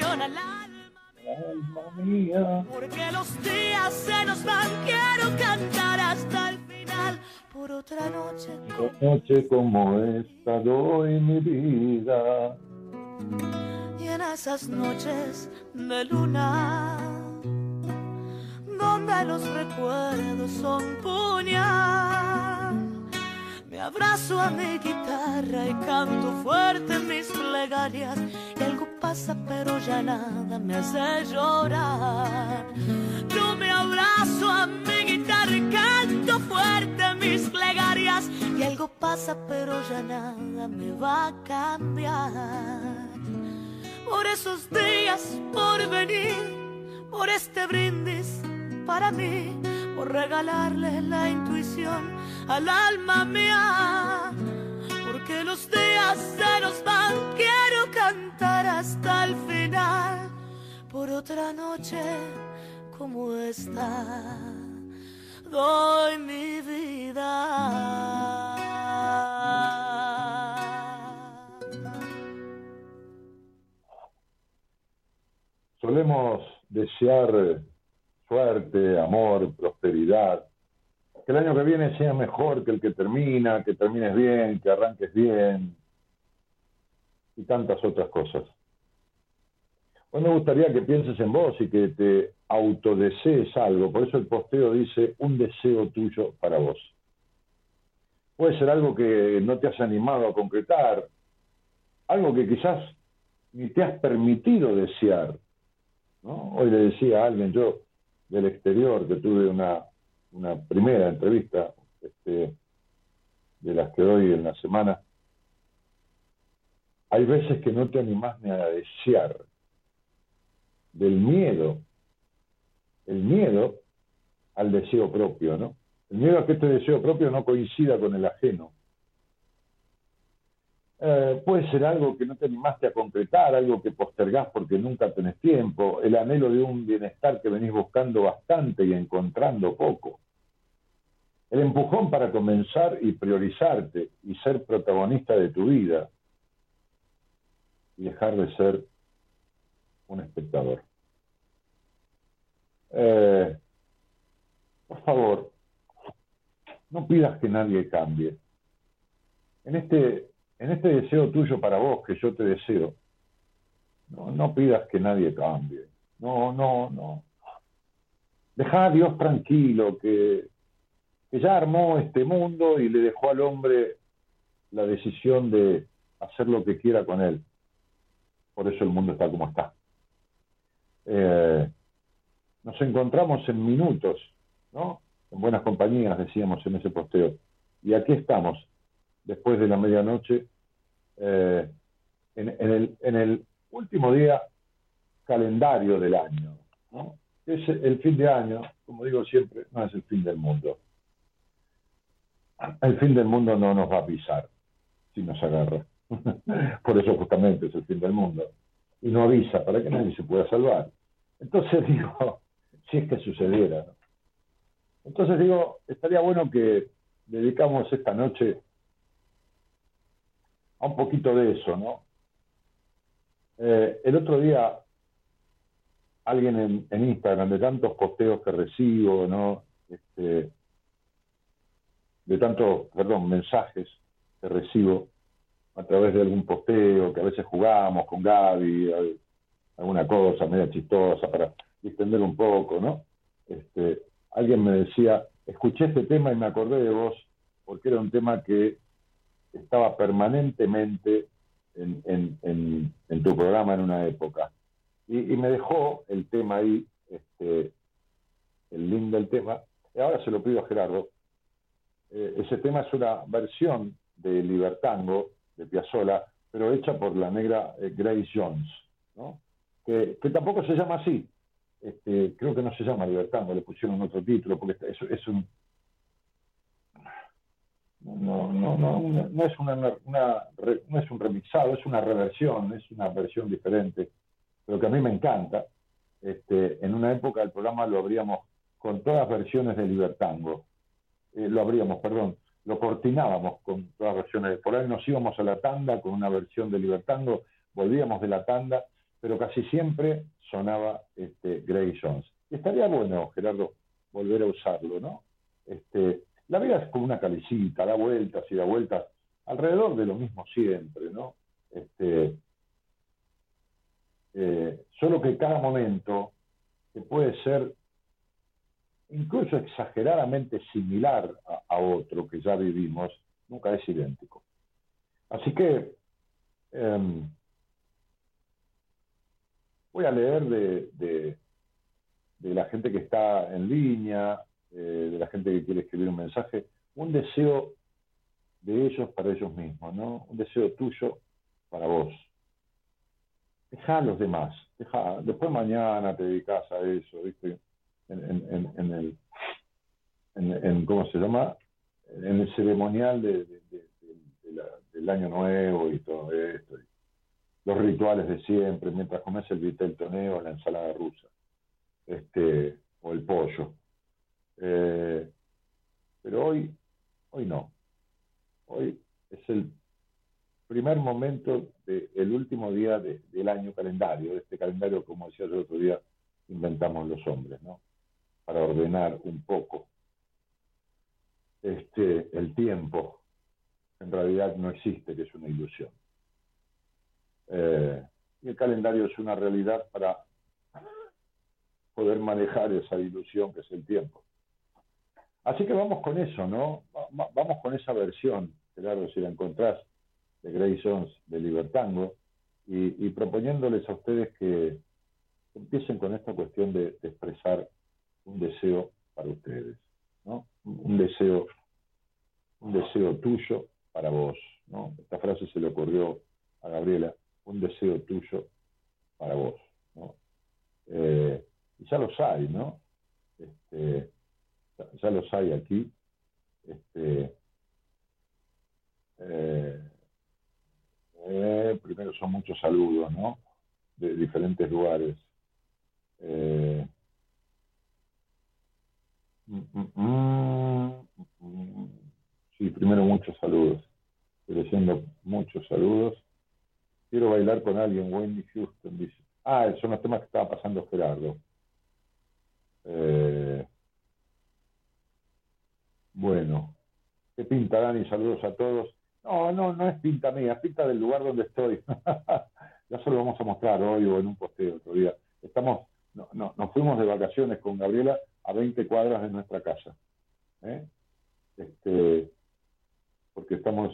al alma mía. Porque los días se nos van, quiero cantar hasta el final. Por otra noche, noche como esta doy mi vida. Y en esas noches de luna, donde los recuerdos son puñal. Me abrazo a mi guitarra y canto fuerte mis plegarias pasa, pero ya nada me hace llorar. Yo me abrazo a mi guitarra y canto fuerte mis plegarias. Y algo pasa, pero ya nada me va a cambiar. Por esos días, por venir, por este brindis para mí, por regalarle la intuición al alma mía que los días se nos van, quiero cantar hasta el final por otra noche como esta. Doy mi vida. Solemos desear suerte, amor, prosperidad que el año que viene sea mejor que el que termina, que termines bien, que arranques bien y tantas otras cosas. Hoy me gustaría que pienses en vos y que te autodesees algo, por eso el posteo dice un deseo tuyo para vos. Puede ser algo que no te has animado a concretar, algo que quizás ni te has permitido desear. Hoy le decía a alguien, yo del exterior, que tuve una, una primera entrevista este, de las que doy en la semana, hay veces que no te animás ni a desear del miedo, el miedo al deseo propio, ¿no? El miedo a que este deseo propio no coincida con el ajeno. Eh, puede ser algo que no te animaste a concretar, algo que postergás porque nunca tenés tiempo, el anhelo de un bienestar que venís buscando bastante y encontrando poco. El empujón para comenzar y priorizarte y ser protagonista de tu vida y dejar de ser un espectador. Eh, por favor, no pidas que nadie cambie. En este, en este deseo tuyo para vos, que yo te deseo, no, no pidas que nadie cambie. No, no, no. Deja a Dios tranquilo, que, ya armó este mundo y le dejó al hombre la decisión de hacer lo que quiera con él. Por eso el mundo está como está. Eh, nos encontramos en minutos, ¿no? En buenas compañías, decíamos en ese posteo. Y aquí estamos, después de la medianoche, eh, en, el, el, último día calendario del año, ¿no? Es el fin de año, como digo siempre, no es el fin del mundo. El fin del mundo no nos va a pisar si nos agarra. Por eso justamente es el fin del mundo. Y no avisa para que nadie se pueda salvar. Entonces digo, si es que sucediera. Entonces digo, estaría bueno que dedicamos esta noche a un poquito de eso, ¿no? Eh, el otro día, alguien en, Instagram, de tantos posteos que recibo, ¿no? Este, de tantos, perdón, mensajes que recibo a través de algún posteo, que a veces jugamos con Gaby, alguna cosa media chistosa para distender un poco, ¿no? Este, alguien me decía, escuché este tema y me acordé de vos, porque era un tema que estaba permanentemente en, tu programa en una época. Y, me dejó el tema ahí, este, el link del tema, y ahora se lo pido a Gerardo. Eh, ese tema es una versión de Libertango, de Piazzolla, pero hecha por la negra eh, Grace Jones, que, tampoco se llama así, este, creo que no se llama Libertad, le pusieron otro título, porque es, es un... No, no, no, no es una, no es un remixado, es una reversión, es una versión diferente, pero que a mí me encanta. Este, en una época el programa lo abríamos con todas versiones de Libertango, eh, lo abríamos, perdón, lo cortinábamos con todas versiones, por ahí nos íbamos a la tanda con una versión de Libertango, volvíamos de la tanda pero casi siempre sonaba este, Gray Jones. Estaría bueno, Gerardo, volver a usarlo, ¿no? Este, la vida es como una calicita, da vueltas y da vueltas alrededor de lo mismo siempre, ¿no? Este, eh, solo que cada momento, puede ser incluso exageradamente similar a, otro que ya vivimos, nunca es idéntico. Así que em, voy a leer de, de, la gente que está en línea, eh, de la gente que quiere escribir un mensaje, un deseo de ellos para ellos mismos, ¿no? Un deseo tuyo para vos. Deja a los demás, deja, después mañana te dedicas a eso, ¿viste? En, en, en, el, en, ¿cómo se llama? En el ceremonial de, del año nuevo y todo esto los rituales de siempre, mientras comes el vitel toneo, la ensalada rusa, este, o el pollo. Eh, pero hoy, hoy no. Hoy es el primer momento del último día del año calendario, de este calendario, como decía yo el otro día, inventamos los hombres, ¿no? Para ordenar un poco este, el tiempo, en realidad no existe, que es una ilusión. Eh, y el calendario es una realidad para poder manejar esa ilusión que es el tiempo. Así que vamos con eso, ¿no? Vamos con esa versión, Gerardo, si la encontrás, de Grey Jones, de Libertango, y, proponiéndoles a ustedes que empiecen con esta cuestión de, expresar un deseo para ustedes, ¿no? Un deseo, un deseo tuyo para vos, ¿no? Esta frase se le ocurrió a Gabriela, un deseo tuyo para vos, ¿no? Eh, y ya los hay, ¿no? Este, ya los hay aquí. Este, eh, eh, primero son muchos saludos, ¿no? De diferentes lugares. Eh, sí, primero muchos saludos. Estoy leyendo muchos saludos. Quiero bailar con alguien, Wendy Houston dice. Ah, son los temas que estaba pasando Gerardo. Eh, bueno, ¿qué pinta Dani? Saludos a todos. No, no, no es pinta mía, es pinta del lugar donde estoy. ya se lo vamos a mostrar hoy o en un posteo otro día. Estamos, no, no, nos fuimos de vacaciones con Gabriela a 20 cuadras de nuestra casa. ¿eh? Este, porque estamos,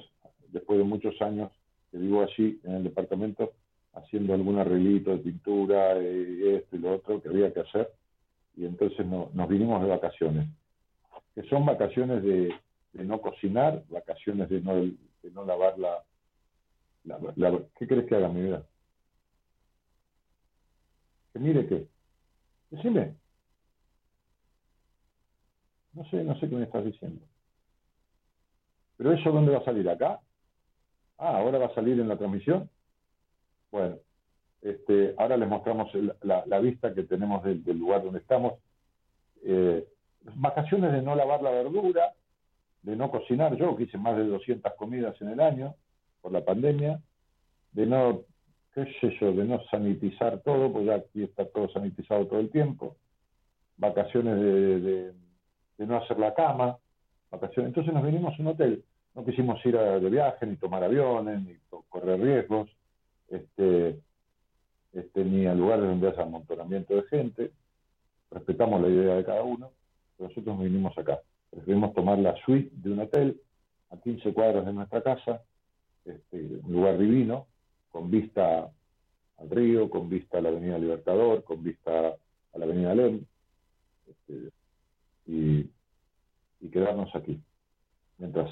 después de muchos años que vivo allí en el departamento, haciendo algún arreglito de pintura, y esto y lo otro que había que hacer, y entonces nos vinimos de vacaciones, que son vacaciones de, no cocinar, vacaciones de no, de no lavar la, la, ¿Qué crees que haga mi vida? Que mire qué. Decime. No sé, no sé qué me estás diciendo. ¿Pero eso dónde va a salir? ¿Acá? Ah, ahora va a salir en la transmisión. Bueno, este, ahora les mostramos la, vista que tenemos del, lugar donde estamos. Eh, vacaciones de no lavar la verdura, de no cocinar, yo que hice más de 200 comidas en el año por la pandemia, de no, qué sé yo, de no sanitizar todo, pues ya aquí está todo sanitizado todo el tiempo, vacaciones de, no hacer la cama, vacaciones. Entonces nos vinimos a un hotel, no quisimos ir de viaje, ni tomar aviones, ni correr riesgos, este, este, ni a lugares donde haya amontonamiento de gente, respetamos la idea de cada uno, pero nosotros nos vinimos acá. Preferimos tomar la suite de un hotel a 15 cuadros de nuestra casa, este, un lugar divino, con vista al río, con vista a la Avenida Libertador, con vista a la Avenida Lem, este, y, quedarnos aquí. Mientras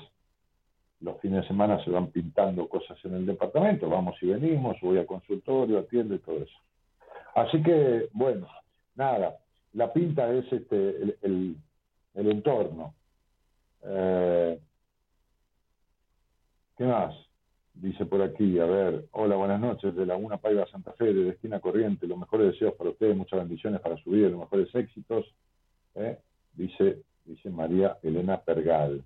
los fines de semana se van pintando cosas en el departamento, vamos y venimos, voy al consultorio, atiendo y todo eso. Así que, bueno, nada, la pinta es este el, el entorno. Eh, ¿Qué más? Dice por aquí, a ver, hola, buenas noches, de Laguna Paiva Santa Fe, de Esquina Corriente, los mejores deseos para ustedes, muchas bendiciones para su vida, los mejores éxitos, ¿eh? Dice, dice María Elena Pergal.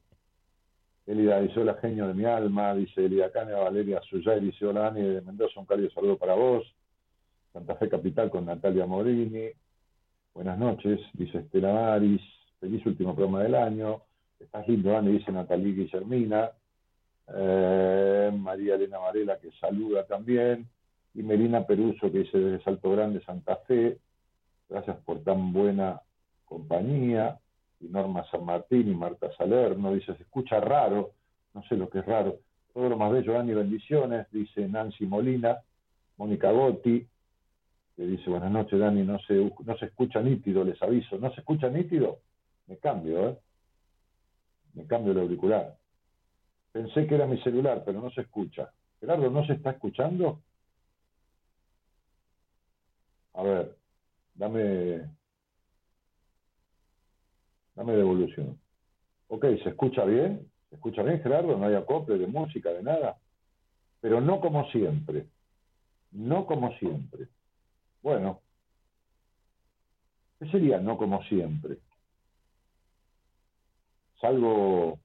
Elida dice, hola, genio de mi alma, dice Elida Cánea, Valeria Suyay, dice, hola, Ani de Mendoza, un cálido saludo para vos. Santa Fe Capital con Natalia Morini. Buenas noches, dice Estela Maris feliz último programa del año. Estás lindo, Dani, dice Natalie Guillermina. Eh, María Elena Varela, que saluda también. Y Melina Peruso, que dice desde Salto Grande, Santa Fe. Gracias por tan buena compañía. Y Norma San Martín y Marta Salerno, dice, se escucha raro. No sé lo que es raro. Todo lo más bello, Dani, bendiciones. Dice Nancy Molina. Mónica Gotti, que dice, buenas noches, Dani, no se, no se escucha nítido, les aviso. ¿No se escucha nítido? me cambio, ¿eh? Me cambio el auricular. Pensé que era mi celular, pero no se escucha. Gerardo, ¿no se está escuchando? A ver, dame, dame devolución. Ok, ¿se escucha bien? ¿Se escucha bien, Gerardo? No hay acople de música, de nada. Pero no como siempre. No como siempre. Bueno, ¿qué sería no como siempre? salgo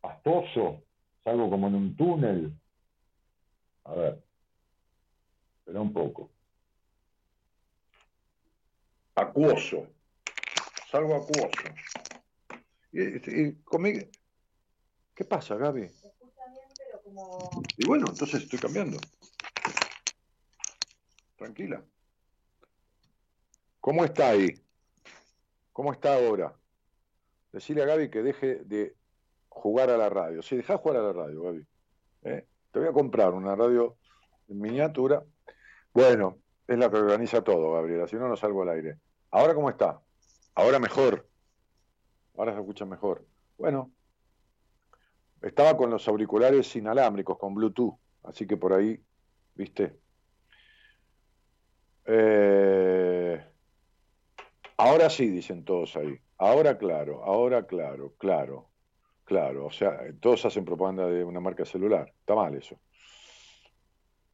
pastoso, salgo como en un túnel, A ver. Espera un poco. Acuoso. Salgo acuoso. Y, conmigo. ¿Qué pasa, Gaby? Y bueno, entonces estoy cambiando. Tranquila. ¿Cómo está ahí? ¿Cómo está ahora? Decirle a Gaby que deje de jugar a la radio. Sí, deja de jugar a la radio, Gaby. ¿Eh? Te voy a comprar una radio en miniatura. Bueno, es la que organiza todo, Gabriela, si no, no salgo al aire. ¿Ahora cómo está? Ahora mejor. Ahora se escucha mejor. Bueno, estaba con los auriculares inalámbricos, con Bluetooth, así que por ahí, viste. Eh, ahora sí, dicen todos ahí. Ahora claro, ahora claro, claro, claro. O sea, todos hacen propaganda de una marca celular. Está mal eso.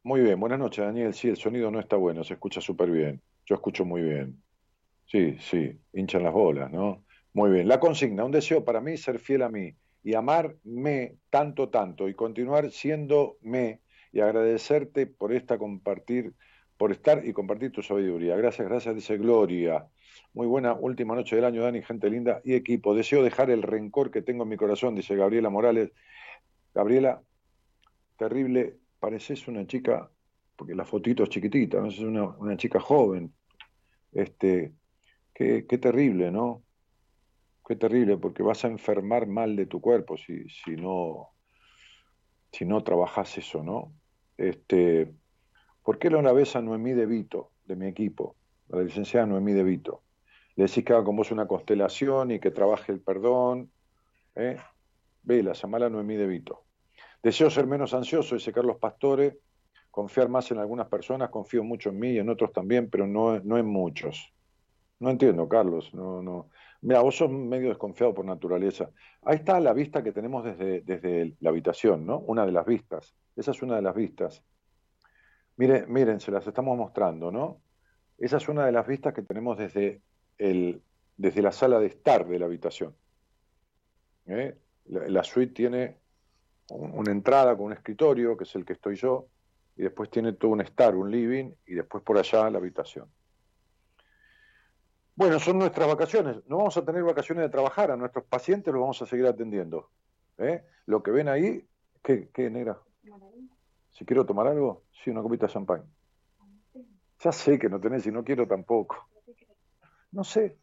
Muy bien, buenas noches, Daniel. Sí, el sonido no está bueno, se escucha súper bien. Yo escucho muy bien. Sí, sí, hinchan las bolas, ¿no? Muy bien. La consigna, un deseo para mí, ser fiel a mí y amarme tanto, tanto y continuar siendo me y agradecerte por esta compartir, por estar y compartir tu sabiduría. Gracias, gracias, dice Gloria. Muy buena última noche del año, Dani, gente linda y equipo. Deseo dejar el rencor que tengo en mi corazón, dice Gabriela Morales. Gabriela, terrible, pareces una chica, porque la fotito es chiquitita, ¿no? es una, una chica joven. Este, qué, terrible, ¿no? Qué terrible, porque vas a enfermar mal de tu cuerpo si, si no si no trabajas eso, ¿no? Este, ¿Por qué una vez a Noemí De Vito, de mi equipo, la licenciada Noemí De Vito? Le decís que haga con vos una constelación y que trabaje el perdón. ¿eh? Vela, llamala Noemí De Vito. Deseo ser menos ansioso, dice Carlos Pastore, confiar más en algunas personas, confío mucho en mí y en otros también, pero no, no en muchos. No entiendo, Carlos, no, no. Mira, vos sos medio desconfiado por naturaleza. Ahí está la vista que tenemos desde, desde la habitación, ¿no? Una de las vistas. Esa es una de las vistas. Miren, miren, se las estamos mostrando, ¿no? Esa es una de las vistas que tenemos desde, el, desde la sala de estar de la habitación. ¿Eh? La, suite tiene una entrada con un escritorio, que es el que estoy yo, y después tiene todo un estar, un living, y después por allá la habitación. Bueno, son nuestras vacaciones. No vamos a tener vacaciones de trabajar, a nuestros pacientes los vamos a seguir atendiendo. ¿eh? Lo que ven ahí, ¿qué, qué negra? Si quiero tomar algo, sí, una copita de champán. Ya sé que no tenés y no quiero tampoco. No sé.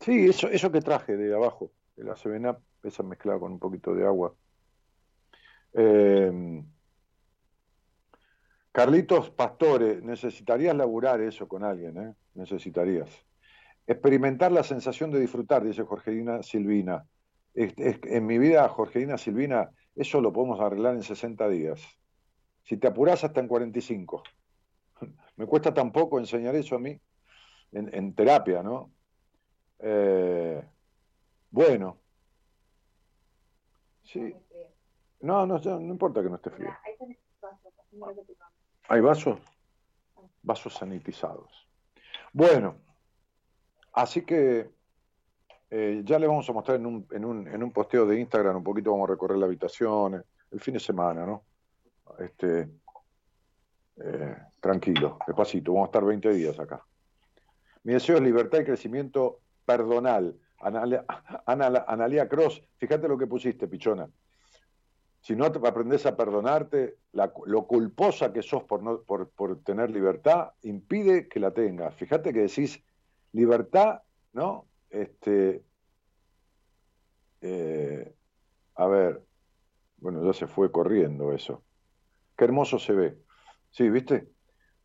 Sí, eso, eso que traje de abajo, de la Sevena, esa mezclada con un poquito de agua. Eh, Carlitos Pastore, necesitarías laburar eso con alguien, ¿eh? Necesitarías. Experimentar la sensación de disfrutar, dice Jorgelina Silvina. en mi vida, Jorgelina Silvina, eso lo podemos arreglar en 60 días. Si te apuras hasta en 45. Me cuesta tampoco enseñar eso a mí en, terapia, ¿no? Eh, bueno. Sí. No, no, no importa que no esté frío. ¿Hay vasos? Vasos sanitizados. Bueno, así que eh, ya le vamos a mostrar en un, en, un, en un posteo de Instagram un poquito, vamos a recorrer la habitación, el fin de semana, ¿no? Este, eh, tranquilo, despacito, vamos a estar 20 días acá. Mi deseo es libertad y crecimiento perdonal. Analia Cross, fíjate lo que pusiste, pichona si no aprendes a perdonarte, lo culposa que sos por, no, por, tener libertad, impide que la tengas. Fíjate que decís libertad, ¿no? Este, eh, a ver, bueno, ya se fue corriendo eso. Qué hermoso se ve. Sí, ¿viste?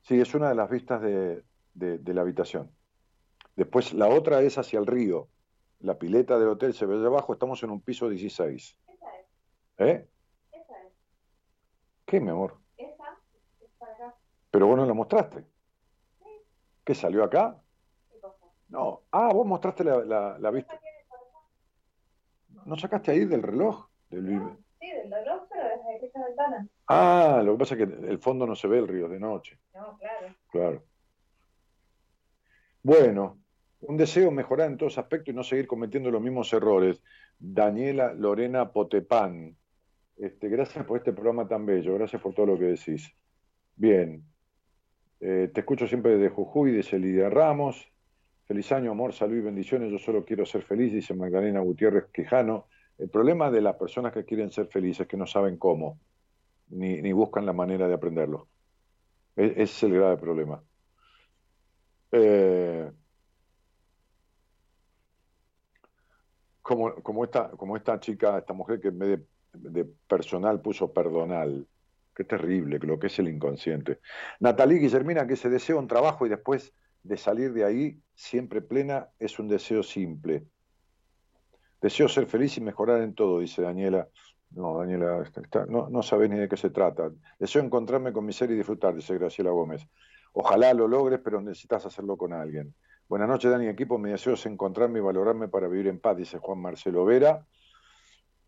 Sí, es una de las vistas de, de la habitación. Después la otra es hacia el río. La pileta del hotel se ve de abajo, estamos en un piso 16. ¿Eh? ¿Qué, mi amor? Esa es para acá. Pero vos no la mostraste. Sí. ¿Qué salió acá? No. Ah, vos mostraste la, la, vista. ¿No sacaste ahí del reloj? Del... sí, del reloj, pero desde aquella ventana. Ah, lo que pasa es que el fondo no se ve el río de noche. No, claro. Claro. Bueno, un deseo mejorar en todos aspectos y no seguir cometiendo los mismos errores. Daniela Lorena Potepán. Este, gracias por este programa tan bello, gracias por todo lo que decís. Bien, eh, te escucho siempre desde Jujuy, dice Lidia Ramos. Feliz año, amor, salud y bendiciones. Yo solo quiero ser feliz, dice Magdalena Gutiérrez Quijano. El problema de las personas que quieren ser felices es que no saben cómo, ni, buscan la manera de aprenderlo. E, ese es el grave problema. Eh, como, como, esta, como esta chica, esta mujer que en vez de, personal puso perdonal. Qué terrible lo que es el inconsciente. Natalie Guillermina, que ese deseo un trabajo y después de salir de ahí, siempre plena, es un deseo simple. Deseo ser feliz y mejorar en todo, dice Daniela. No, Daniela, no, no sabes ni de qué se trata. Deseo encontrarme con mi ser y disfrutar, dice Graciela Gómez. Ojalá lo logres, pero necesitas hacerlo con alguien. Buenas noches, Dani, equipo. Mi deseo es encontrarme y valorarme para vivir en paz, dice Juan Marcelo Vera.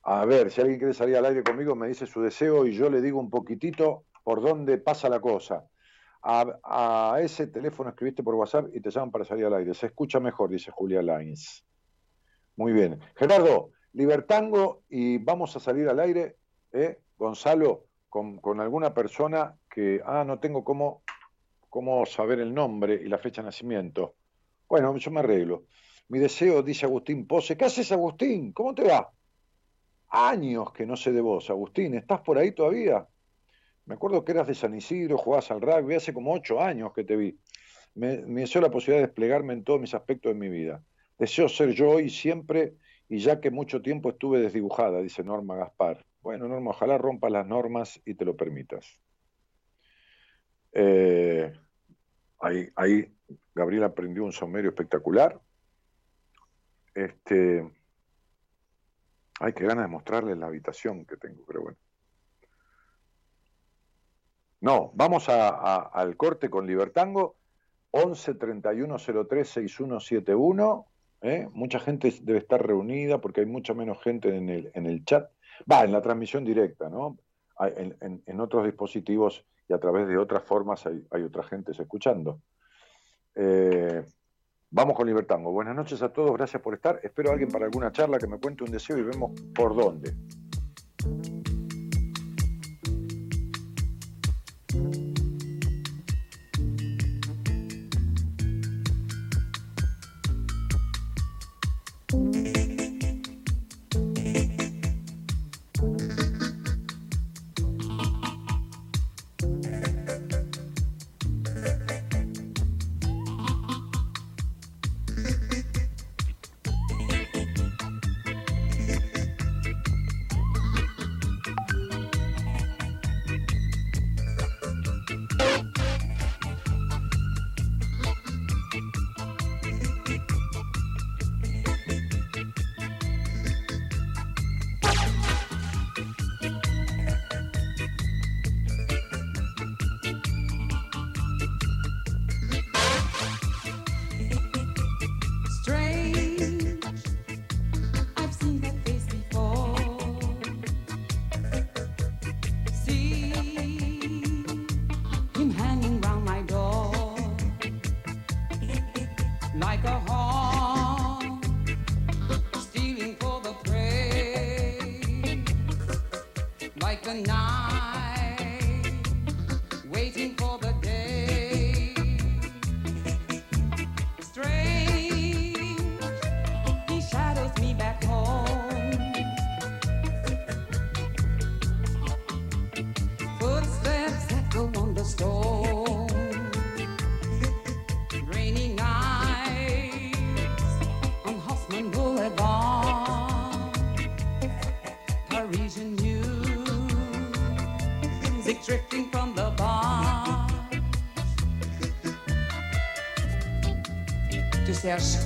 A ver, si alguien quiere salir al aire conmigo, me dice su deseo y yo le digo un poquitito por dónde pasa la cosa. A, a ese teléfono escribiste por WhatsApp y te llaman para salir al aire. Se escucha mejor, dice Julia Lines. Muy bien. Gerardo, Libertango y vamos a salir al aire, ¿eh? Gonzalo, con, alguna persona que, ah, no tengo cómo, cómo saber el nombre y la fecha de nacimiento. Bueno, yo me arreglo. Mi deseo, dice Agustín Pose. ¿Qué haces, Agustín? ¿Cómo te va? Años que no sé de vos, Agustín. ¿Estás por ahí todavía? Me acuerdo que eras de San Isidro, jugabas al rugby, hace como ocho años que te vi. Me, me deseo la posibilidad de desplegarme en todos mis aspectos de mi vida. Deseo ser yo hoy siempre y ya que mucho tiempo estuve desdibujada, dice Norma Gaspar. Bueno, Norma, ojalá rompas las normas y te lo permitas. Eh, ahí, ahí Gabriel aprendió un somerio espectacular. Este, hay que ganas de mostrarles la habitación que tengo, pero bueno. No, vamos al corte con Libertango, 11 31 03 6171 ¿eh? Mucha gente debe estar reunida porque hay mucha menos gente en el, en el chat. Va, en la transmisión directa, ¿no? En, otros dispositivos y a través de otras formas hay, otra gente escuchando. Eh, vamos con Libertango. Buenas noches a todos, gracias por estar. Espero a alguien para alguna charla que me cuente un deseo y vemos por dónde.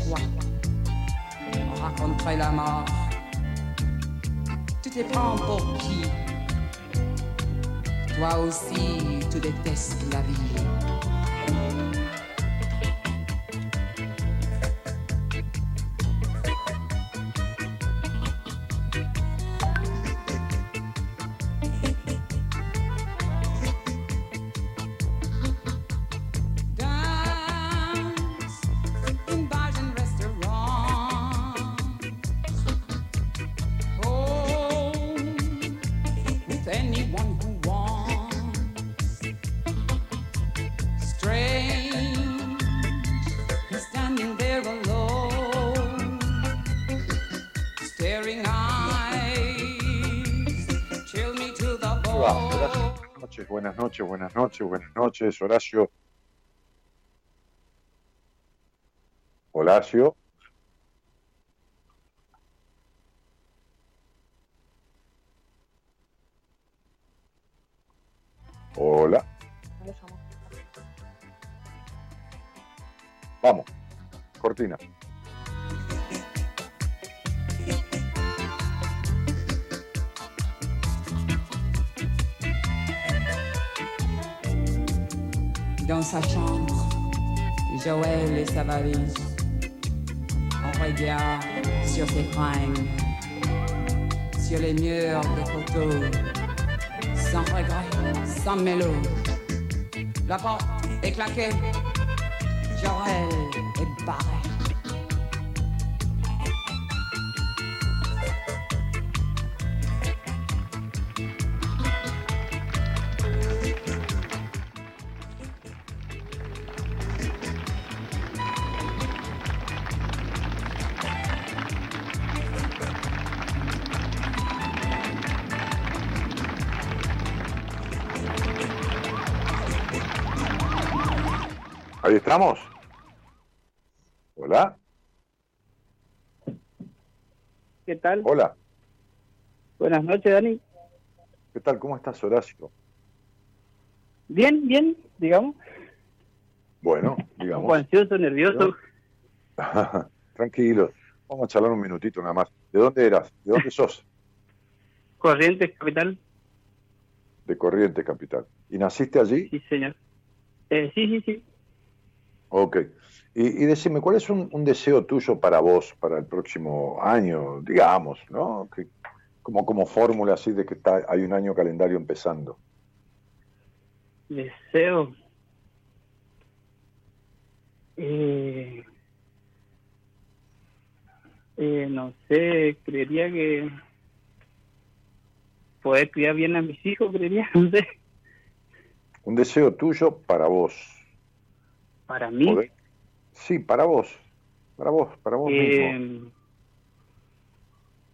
Quoi On la mort. Tu te prends pour qui Toi aussi, tu détestes la vie. Noches, buenas noches, buenas noches. Horacio. On regarde sur ses fringues, sur les murs de photos, sans regret, sans mélo. La porte est claquée, Joël Ahí estamos. Hola. ¿Qué tal? Hola. Buenas noches, Dani. ¿Qué tal? ¿Cómo estás, Horacio? Bien, bien, digamos. Bueno, Un poco digamos. ansioso, nervioso. Tranquilo. Vamos a charlar un minutito nada más. ¿De dónde eras? ¿De dónde sos? Corrientes, capital. De Corrientes, capital. ¿Y naciste allí? Sí, señor. Eh, sí, sí, sí. Ok. Y, y decime, ¿cuál es un, un deseo tuyo para vos, para el próximo año, digamos, ¿no? Que, como, como fórmula así de que está, hay un año calendario empezando. Deseo. Eh, eh, no sé, creería que poder criar bien a mis hijos, creería, no sé. Un deseo tuyo para vos. Para mí, Sí, para vos. Para vos, para vos mismo. eh,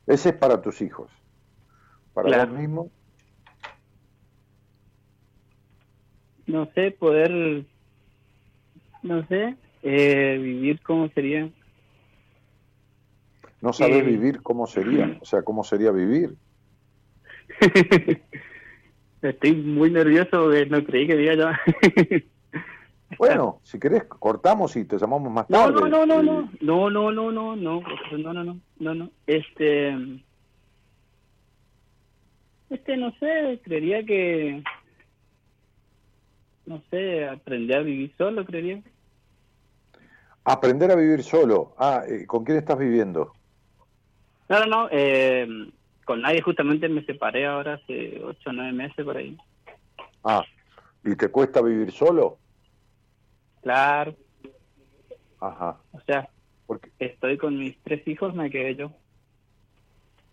Ese es para tus hijos. Para Claro. vos mismo. no sé, poder, no sé, eh, vivir como sería. No sabés Eh, vivir cómo sería. O sea, cómo sería vivir. Estoy muy nervioso no creí que diga ya. Bueno, si querés, cortamos y te llamamos más tarde. no, no, no, no, no, no, no, no, no, no, no, no, no, no, este, este, no sé, creería que, no sé, aprender a vivir solo, creería. Aprender a vivir solo. Ah, eh, ¿con quién estás viviendo? No, no, no, eh, con nadie justamente me separé ahora hace ocho o nueve meses por ahí. Ah, ¿y te cuesta vivir solo? Claro, Ajá. o sea, Porque, estoy con mis tres hijos, me quedé yo.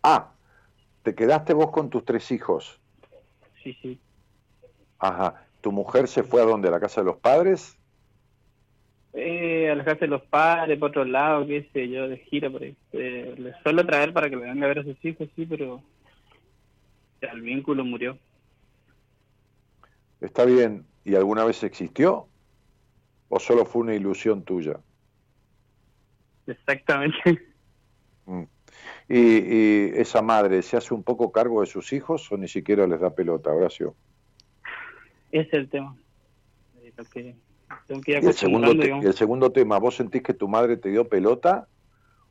ah, te quedaste vos con tus tres hijos. Sí, sí. Ajá. ¿Tu mujer se fue a dónde? ¿A la casa de los padres? Eh, a la casa de los padres, por otro lado, qué sé yo, de gira por ahí. Eh, les suelo traer para que le venga a ver a sus hijos, sí, pero el vínculo murió. Está bien. ¿Y alguna vez existió? ¿O solo fue una ilusión tuya? Exactamente. Mm. ¿Y, y esa madre se hace un poco cargo de sus hijos o ni siquiera les da pelota, Horacio? Ese es el tema. Que tengo que ir el, segundo te- el segundo tema, ¿vos sentís que tu madre te dio pelota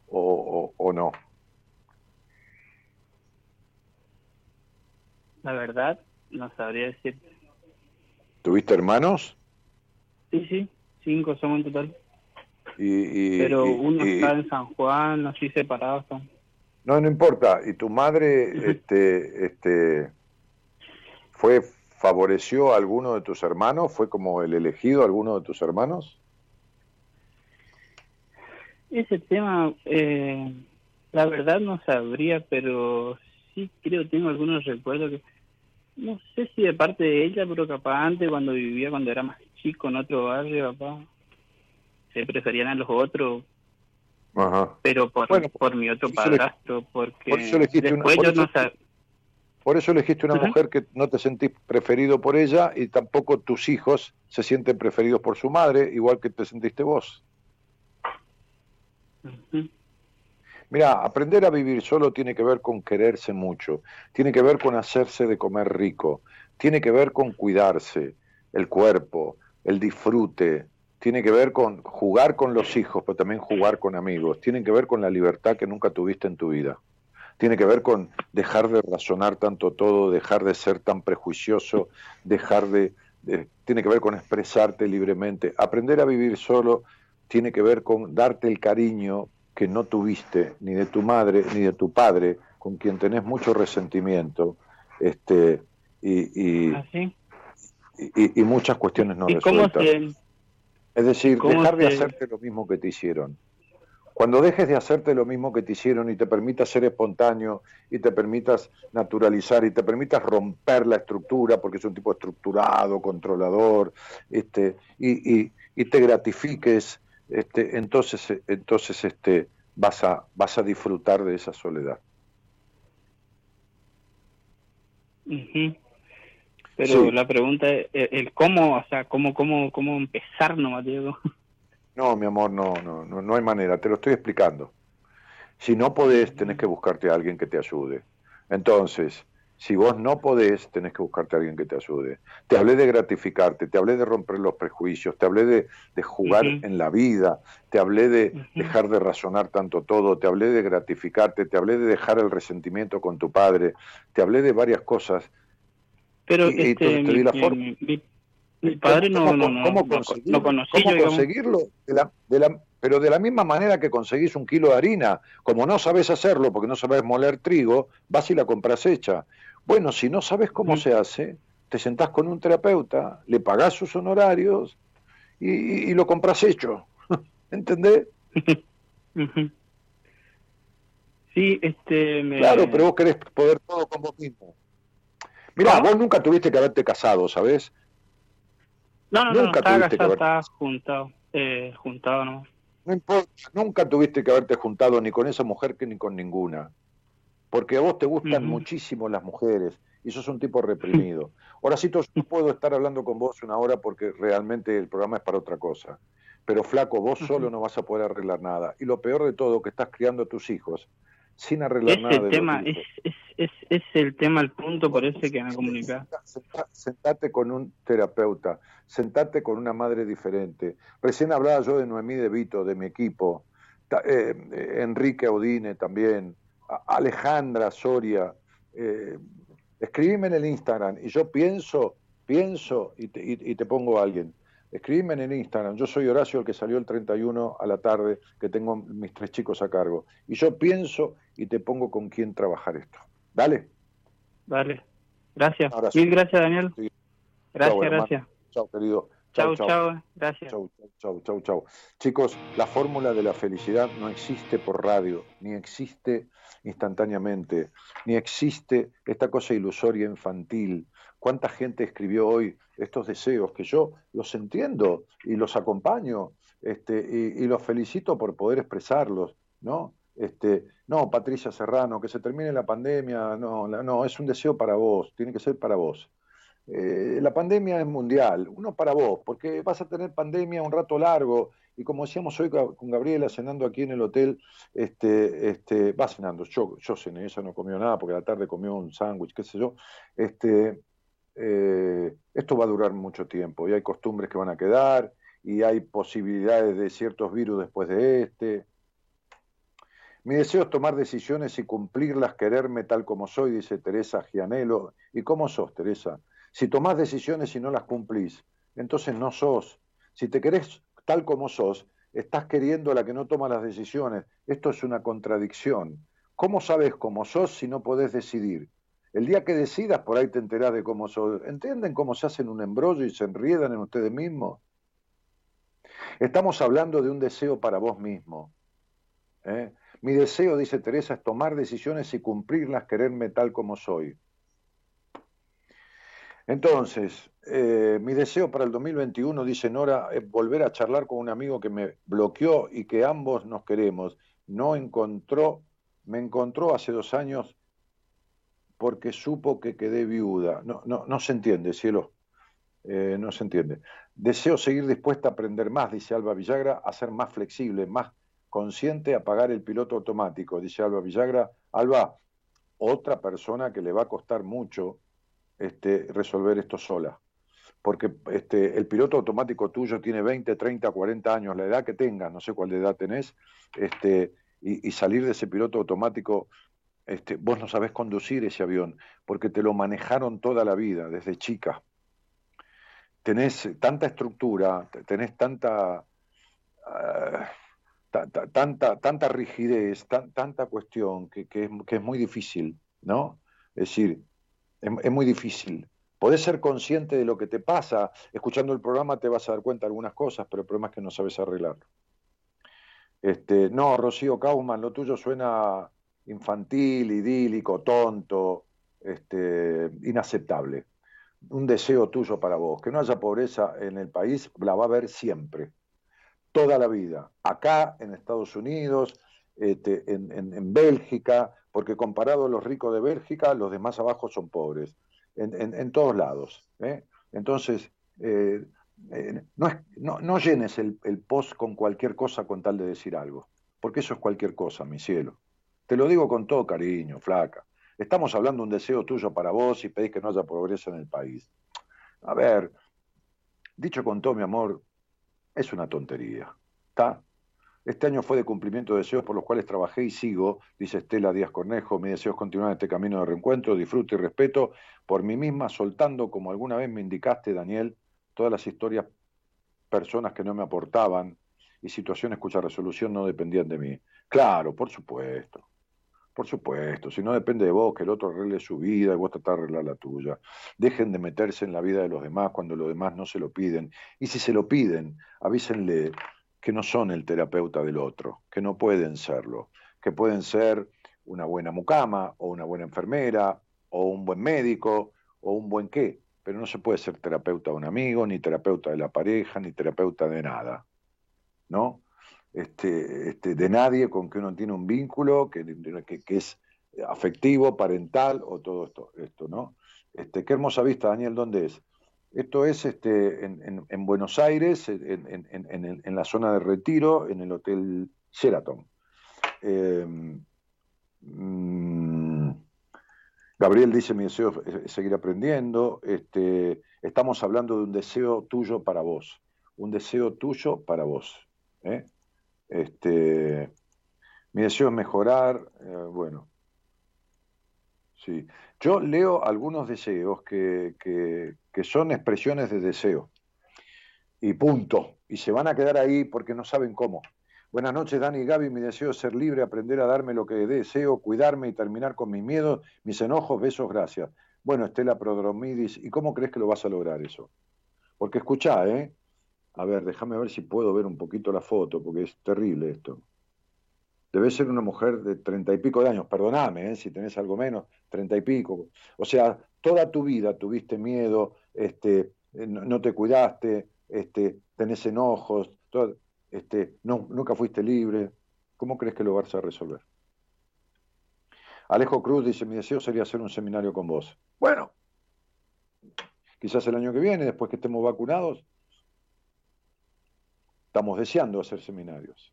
o, o- o no? La verdad, no sabría decir. ¿Tuviste hermanos? Sí, sí, cinco somos en total. Y, y- Pero y- uno y- está en San Juan, así separados. No, no importa. ¿Y tu madre este, este, fue favoreció a alguno de tus hermanos? ¿Fue como el elegido a alguno de tus hermanos? Ese tema, eh, la verdad no sabría, pero sí creo, tengo algunos recuerdos que no sé si de parte de ella, pero capaz antes cuando vivía, cuando era más chico en otro barrio, papá, se preferían a los otros, Ajá. pero por, Bueno, por mi otro padrastro, porque por eso elegiste una- después por yo eso- no sab- Por eso elegiste una mujer que no te sentís preferido por ella y tampoco tus hijos se sienten preferidos por su madre, igual que te sentiste vos. Mira, aprender a vivir solo tiene que ver con quererse mucho, tiene que ver con hacerse de comer rico, tiene que ver con cuidarse, el cuerpo, el disfrute, tiene que ver con jugar con los hijos, pero también jugar con amigos, tiene que ver con la libertad que nunca tuviste en tu vida. Tiene que ver con dejar de razonar tanto todo, dejar de ser tan prejuicioso, dejar de, tiene que ver con expresarte libremente. Aprender a vivir solo tiene que ver con darte el cariño que no tuviste ni de tu madre ni de tu padre, con quien tenés mucho resentimiento, este, y, y, ¿Así? Y- y muchas cuestiones no ¿Y cómo resueltas. se, Es decir, dejar de se- hacerte lo mismo que te hicieron. Cuando dejes de hacerte lo mismo que te hicieron y te permitas ser espontáneo y te permitas naturalizar y te permitas romper la estructura, porque es un tipo estructurado, controlador, este, y, y- y te gratifiques, este, entonces, entonces este, vas, a, vas a disfrutar de esa soledad. Ujú. Pero Sí. la pregunta es el, el cómo, o sea, cómo, cómo, cómo empezar nomás, Diego. No, mi amor, no, no, no, no hay manera, te lo estoy explicando. Si no podés, tenés que buscarte a alguien que te ayude. Entonces, si vos no podés, tenés que buscarte a alguien que te ayude. Te hablé de gratificarte, te hablé de romper los prejuicios, te hablé de, de jugar en la vida, te hablé de dejar de razonar tanto todo, te hablé de gratificarte, te hablé de dejar el resentimiento con tu padre, te hablé de varias cosas. Pero Y- y este, te mi, di la mi- forma. mi- mi- mi padre no, ¿Cómo- no, no, cómo conseguirlo? conocí ¿Cómo conseguirlo? De la, de la- pero de la misma manera que conseguís un kilo de harina, como no sabes hacerlo porque no sabes moler trigo, vas y la compras hecha. Bueno, si no sabes cómo se hace, te sentás con un terapeuta, le pagás sus honorarios y, y- y lo compras hecho. ¿Entendés? Sí, este, me... Claro, pero vos querés poder todo con vos mismo. Mirá, ¿Cómo? vos nunca tuviste que haberte casado, ¿sabés? No, no, no, nunca estaba que casado, estaba juntado, eh, juntado nomás. No importa, nunca tuviste que haberte juntado ni con esa mujer que ni con ninguna. Porque a vos te gustan muchísimo las mujeres y sos un tipo reprimido. Horacito, yo no puedo estar hablando con vos una hora porque realmente el programa es para otra cosa. Pero flaco, vos solo no vas a poder arreglar nada. Y lo peor de todo, que estás criando a tus hijos sin arreglar Es nada el tema, es, es, es, es el tema, el punto por ese que me comunicaba. Senta- sentate con un terapeuta, sentate con una madre diferente. Recién hablaba yo de Noemí De Vito, de mi equipo, eh, eh, Enrique Audine también, Alejandra Soria. Eh, escribime en el Instagram y yo pienso, pienso y te, y- y te pongo a alguien. Escribime en el Instagram. Yo soy Horacio, el que salió el 31 a la tarde, que tengo mis tres chicos a cargo. Y yo pienso y te pongo con quién trabajar esto. Dale. Vale, gracias. Mil gracias, Daniel. Sí. Gracias, Chau, gracias. Chao, querido. Chau, chau, gracias. Chau, chau, chau, chau, chau. Chicos, la fórmula de la felicidad no existe por radio, ni existe instantáneamente, ni existe esta cosa ilusoria infantil. ¿Cuánta gente escribió hoy estos deseos que yo los entiendo y los acompaño este, y, los felicito por poder expresarlos, ¿no? Este, no, Patricia Serrano, que se termine la pandemia, no, no, es un deseo para vos, tiene que ser para vos. Eh, la pandemia es mundial, uno para vos, porque vas a tener pandemia un rato largo, y como decíamos hoy con Gabriela cenando aquí en el hotel, este, este, va cenando, yo, yo cené, ella no comió nada porque a la tarde comió un sándwich, qué sé yo, este, eh, esto va a durar mucho tiempo y hay costumbres que van a quedar y hay posibilidades de ciertos virus después de este. Mi deseo es tomar decisiones y cumplirlas, quererme tal como soy, dice Teresa Gianello. ¿Y cómo sos, Teresa? Si tomás decisiones y no las cumplís, entonces no sos. Si te querés tal como sos, estás queriendo a la que no toma las decisiones. Esto es una contradicción. ¿Cómo sabes cómo sos si no podés decidir? El día que decidas, por ahí te enterás de cómo sos. ¿Entienden cómo se hacen un embrollo y se enriedan en ustedes mismos? Estamos hablando de un deseo para vos mismo. ¿eh? Mi deseo, dice Teresa, es tomar decisiones y cumplirlas, quererme tal como soy. Entonces, eh, mi deseo para el 2021, dice Nora, es volver a charlar con un amigo que me bloqueó y que ambos nos queremos. No encontró, me encontró hace dos años porque supo que quedé viuda. No, no, no se entiende, cielo. Eh, no se entiende. Deseo seguir dispuesta a aprender más, dice Alba Villagra, a ser más flexible, más consciente, a pagar el piloto automático, dice Alba Villagra. Alba, otra persona que le va a costar mucho este, resolver esto sola. Porque este, el piloto automático tuyo tiene 20, 30, 40 años, la edad que tengas, no sé cuál edad tenés, este, y, salir de ese piloto automático, este, vos no sabés conducir ese avión, porque te lo manejaron toda la vida, desde chica. Tenés tanta estructura, tenés tanta, ah, tanta, tanta rigidez, tanta cuestión, que, que, es, que es muy difícil, ¿no? Es decir, es, muy difícil. Podés ser consciente de lo que te pasa, escuchando el programa te vas a dar cuenta de algunas cosas, pero el problema es que no sabes arreglarlo. Este, no, Rocío Kaufman, lo tuyo suena infantil, idílico, tonto, este, inaceptable. Un deseo tuyo para vos, que no haya pobreza en el país, la va a haber siempre, toda la vida, acá en Estados Unidos, este, en, Bélgica, porque comparado a los ricos de Bélgica, los de más abajo son pobres, en, todos lados. ¿eh? Entonces, eh, eh, no, no, llenes el, post con cualquier cosa con tal de decir algo, porque eso es cualquier cosa, mi cielo. Te lo digo con todo cariño, flaca. Estamos hablando de un deseo tuyo para vos y pedís que no haya pobreza en el país. A ver, dicho con todo mi amor, es una tontería. ¿Está? Este año fue de cumplimiento de deseos por los cuales trabajé y sigo, dice Estela Díaz Cornejo. Mi deseo es continuar este camino de reencuentro, disfrute y respeto por mí misma, soltando, como alguna vez me indicaste, Daniel, todas las historias, personas que no me aportaban y situaciones cuya resolución no dependían de mí. Claro, por supuesto. Por supuesto, si no depende de vos, que el otro arregle su vida y vos tratás de arreglar la tuya. Dejen de meterse en la vida de los demás cuando los demás no se lo piden. Y si se lo piden, avísenle que no son el terapeuta del otro, que no pueden serlo, que pueden ser una buena mucama o una buena enfermera o un buen médico o un buen qué, pero no se puede ser terapeuta de un amigo, ni terapeuta de la pareja, ni terapeuta de nada, ¿no? Este, este, de nadie con que uno tiene un vínculo que, es afectivo, parental o todo esto, esto ¿no? Este, qué hermosa vista, Daniel, ¿dónde es? Esto es este, en, Buenos Aires, en, la zona de retiro, en el Hotel Sheraton. Em, mm, Gabriel dice, mi deseo es seguir aprendiendo. Este, estamos hablando de un deseo tuyo para vos. Un deseo tuyo para vos. ¿eh? Este, mi deseo es mejorar. Eh, bueno, sí. Yo leo algunos deseos que, que son expresiones de deseo. Y punto. Y se van a quedar ahí porque no saben cómo. Buenas noches, Dani y Gaby. Mi deseo es ser libre, aprender a darme lo que deseo, cuidarme y terminar con mis miedos, mis enojos. Besos, gracias. Bueno, Estela Prodromidis, ¿y cómo crees que lo vas a lograr eso? Porque escuchá, ¿eh? A ver, déjame ver si puedo ver un poquito la foto, porque es terrible esto. Debe ser una mujer de treinta y pico de años, perdoname, ¿eh? si tenés algo menos, treinta y pico. O sea, toda tu vida tuviste miedo, este, eh, no, te cuidaste, este, tenés enojos, este, no, nunca fuiste libre. ¿Cómo crees que lo vas a resolver? Alejo Cruz dice, mi deseo sería hacer un seminario con vos. Bueno, quizás el año que viene, después que estemos vacunados, estamos deseando hacer seminarios.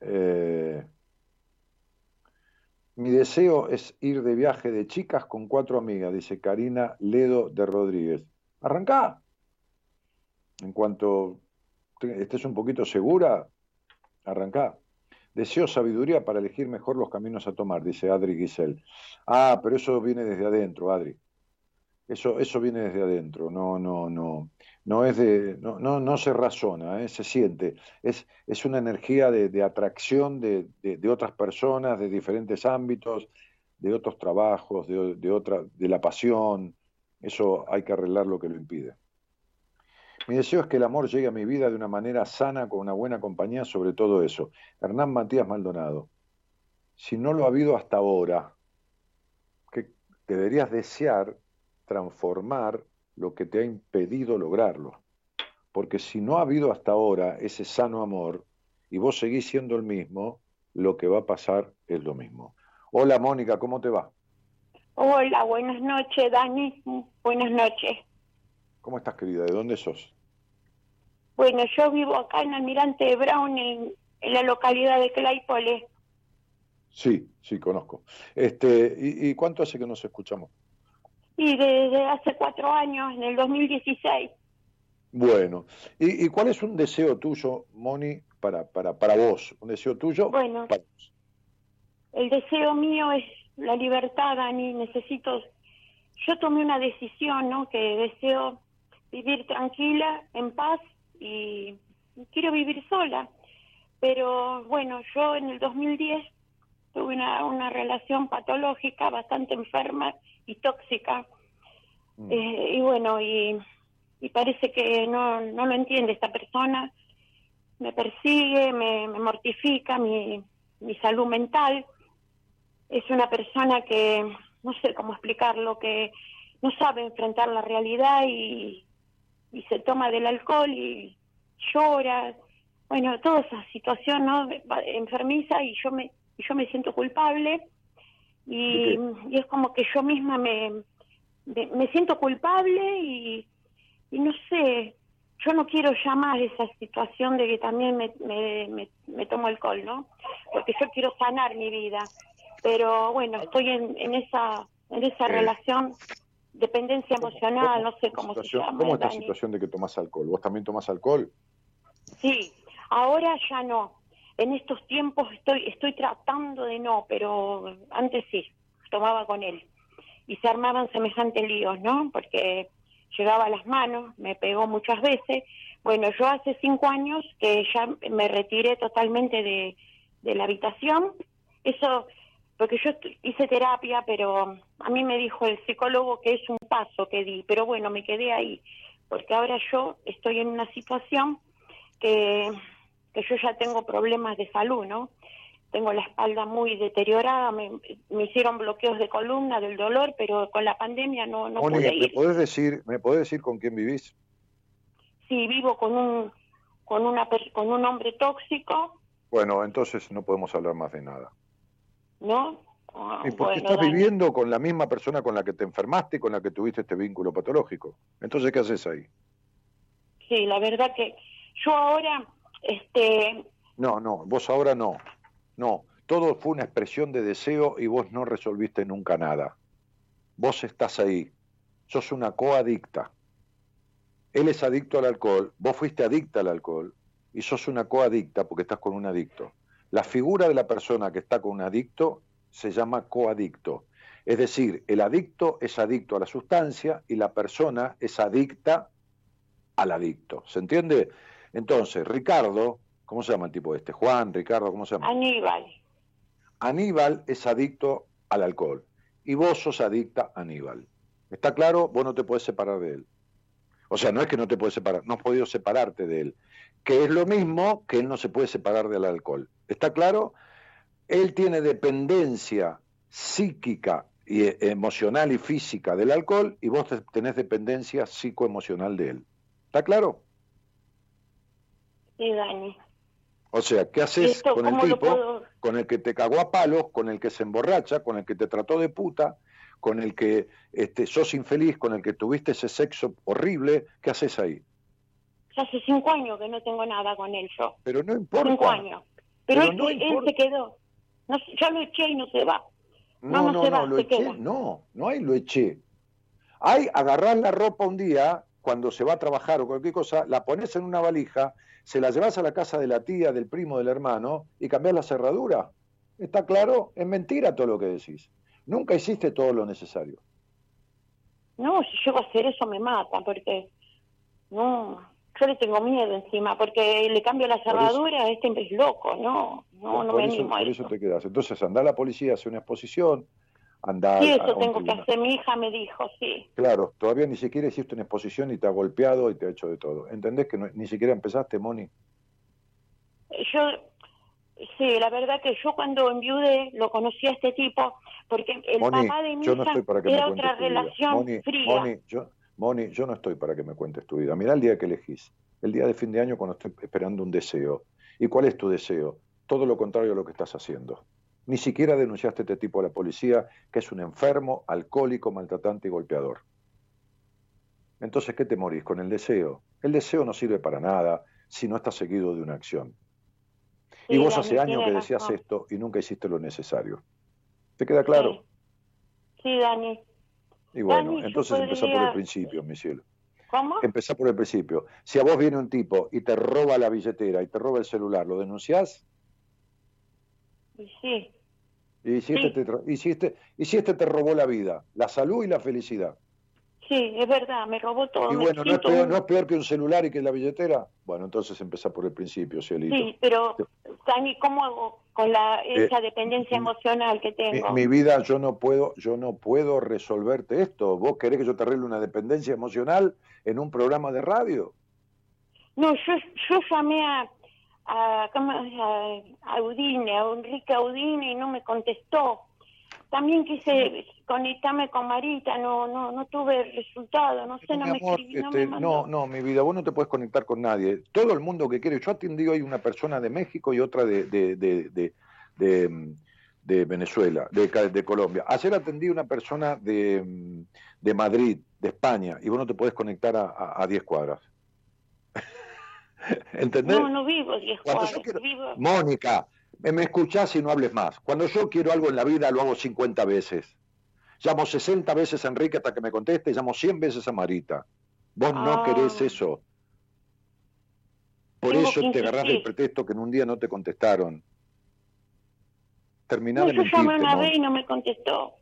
Eh, mi deseo es ir de viaje de chicas con cuatro amigas, dice Karina Ledo de Rodríguez. Arrancá. En cuanto estés un poquito segura, arrancá. Deseo sabiduría para elegir mejor los caminos a tomar, dice Adri Giselle. Ah, pero eso viene desde adentro, Adri. Eso, eso viene desde adentro, no, no, no, no es de, no, no, no se razona, ¿eh? se siente. Es, es una energía de, atracción de, otras personas, de diferentes ámbitos, de otros trabajos, de, otra, de la pasión. Eso hay que arreglar lo que lo impide. Mi deseo es que el amor llegue a mi vida de una manera sana, con una buena compañía, sobre todo eso. Hernán Matías Maldonado. Si no lo ha habido hasta ahora, que deberías desear transformar lo que te ha impedido lograrlo. Porque si no ha habido hasta ahora ese sano amor y vos seguís siendo el mismo, lo que va a pasar es lo mismo. Hola Mónica, ¿cómo te va? Hola, buenas noches, Dani. Buenas noches. ¿Cómo estás, querida? ¿De dónde sos? Bueno, yo vivo acá en Almirante Brown, en, en la localidad de Claypole. Sí, sí, conozco. Este, ¿y, ¿Y cuánto hace que nos escuchamos? Y desde hace cuatro años, en el 2016. Bueno, ¿y, y cuál es un deseo tuyo, Moni, para, para, para vos? ¿Un deseo tuyo? Bueno, para vos? el deseo mío es la libertad, Dani. Necesito. Yo tomé una decisión, ¿no? Que deseo vivir tranquila, en paz y quiero vivir sola. Pero bueno, yo en el 2010 tuve una, una relación patológica bastante enferma y tóxica. Mm. Eh, y bueno, y, y parece que no, no lo entiende esta persona. Me persigue, me, me mortifica mi, mi salud mental. Es una persona que, no sé cómo explicarlo, que no sabe enfrentar la realidad y, y se toma del alcohol y llora. Bueno, toda esa situación ¿no? enfermiza y yo me, y yo me siento culpable y, y es como que yo misma me, me, siento culpable y, y no sé, yo no quiero llamar esa situación de que también me, me, me, me tomo alcohol, ¿no? Porque yo quiero sanar mi vida, pero bueno, estoy en, en esa en esa Eh, relación dependencia emocional, no sé cómo se llama. ¿Cómo es la situación de que tomás alcohol? ¿Vos también tomás alcohol? Sí, ahora ya no. En estos tiempos estoy estoy tratando de no, pero antes sí, tomaba con él. Y se armaban semejantes líos, ¿no? Porque llegaba a las manos, me pegó muchas veces. Bueno, yo hace cinco años que ya me retiré totalmente de, de la habitación. Eso, porque yo hice terapia, pero a mí me dijo el psicólogo que es un paso que di, pero bueno, me quedé ahí, porque ahora yo estoy en una situación que, que yo ya tengo problemas de salud, ¿no? Tengo la espalda muy deteriorada, me, me hicieron bloqueos de columna del dolor, pero con la pandemia no, no Moni, pude ¿me ir. podés decir, me podés decir con quién vivís? Sí, vivo con un con una con un hombre tóxico, Bueno, entonces no podemos hablar más de nada. ¿no? Ah, Y porque bueno, estás Dani. viviendo con la misma persona con la que te enfermaste y con la que tuviste este vínculo patológico. Entonces, ¿qué haces ahí? Sí, la verdad que yo ahora, este, No, no, vos ahora no. No, todo fue una expresión de deseo y vos no resolviste nunca nada. Vos estás ahí. Sos una coadicta. Él es adicto al alcohol, vos fuiste adicta al alcohol y sos una coadicta porque estás con un adicto. La figura de la persona que está con un adicto se llama coadicto. Es decir, el adicto es adicto a la sustancia y la persona es adicta al adicto. ¿Se entiende? Entonces, Ricardo, ¿cómo se llama el tipo este? Juan, Ricardo, ¿cómo se llama? Aníbal, Aníbal es adicto al alcohol y vos sos adicta a Aníbal. ¿Está claro? Vos no te podés separar de él. O sea, no es que no te puedes separar, no has podido separarte de él. Que es lo mismo que él no se puede separar del alcohol. ¿Está claro? Él tiene dependencia psíquica y eh, emocional y física del alcohol y vos te- tenés dependencia psicoemocional de él. ¿Está claro? Sí, Dani. O sea, ¿qué haces con el ¿cómo lo tipo puedo? con el que te cagó a palos, con el que se emborracha, con el que te trató de puta, con el que este, sos infeliz, con el que tuviste ese sexo horrible? ¿Qué haces ahí? Ya hace cinco años que no tengo nada con él yo. Pero no Cinco importa. años. Pero, Pero él, no él se quedó. No, ya lo eché y no se va. No, no no, se no, va, lo se eché. queda. No, no hay lo eché. Hay agarrar la ropa un día, cuando se va a trabajar o cualquier cosa, la pones en una valija, se la llevas a la casa de la tía, del primo, del hermano y cambias la cerradura. ¿Está claro? Es mentira todo lo que decís. Nunca hiciste todo lo necesario. No, si llego a hacer eso me mata, porque no, yo le tengo miedo encima, porque le cambio la Por eso- cerradura, este es loco, no, no, no por me eso, animo a por eso. eso te quedas. Entonces anda a la policía, hace una exposición, anda Sí, a eso tengo que hacer, mi hija me dijo, sí. Claro, todavía ni siquiera hiciste una exposición y te ha golpeado y te ha hecho de todo. ¿Entendés que no- ni siquiera empezaste, Moni? Yo, Sí, la verdad que yo cuando enviudé lo conocí a este tipo porque el Moni, papá de mi no hija era otra relación Moni, fría. Moni, yo, Moni, yo no estoy para que me cuentes tu vida. Mirá el día que elegís. El día de fin de año cuando estoy esperando un deseo. ¿Y cuál es tu deseo? Todo lo contrario a lo que estás haciendo. Ni siquiera denunciaste a este tipo a la policía, que es un enfermo, alcohólico, maltratante y golpeador. Entonces, ¿qué te morís? Con el deseo. El deseo no sirve para nada si no está seguido de una acción. y vos hace años que decías razón. esto y nunca hiciste lo necesario. ¿Te queda claro? Sí. Sí, Dani. Y bueno, Dani, entonces empezá por podría- el principio, mi cielo. ¿Cómo? Empezá por el principio. Si a vos viene un tipo y te roba la billetera y te roba el celular, ¿lo denunciás? Sí, Y si, este, te, y, si este, y si este te robó la vida, la salud y la felicidad. sí, es verdad, me robó todo. Y bueno, ¿no es, peor, ¿no es peor que un celular y que la billetera? Bueno, entonces empezá por el principio, cielito. Sí, pero Dani, ¿cómo hago con la Eh, esa dependencia emocional que Mi, tengo? mi vida, yo no puedo, yo no puedo resolverte esto. ¿Vos querés que yo te arregle una dependencia emocional en un programa de radio? No, yo, yo llamé a, a, a, a Udine, a Enrique Udine y no me contestó. También quise conectarme con Marita, no, no, no tuve resultado, no sé, no Mi me amor, escribí, no este, me no, mandó. no, mi vida, vos no te puedes conectar con nadie. Todo el mundo que quiere, yo atendí hoy una persona de México y otra de, de, de, de, Venezuela, de, de Colombia. Ayer atendí una persona de, de Madrid, de España, y vos no te podés conectar a, a, a 10 cuadras. ¿Entendés? No, no vivo diez yo quiero- vivo... Mónica, me, escuchás y no hables más. Cuando yo quiero algo en la vida, lo hago 50 veces. Llamo 60 veces a Enrique hasta que me conteste, llamo 100 veces a Marita. Vos no Ah. querés eso. Por Tengo eso te agarrás del pretexto que en un día no te contestaron. Terminá No, de yo llamé mentirte, una Mon. vez y no me contestó.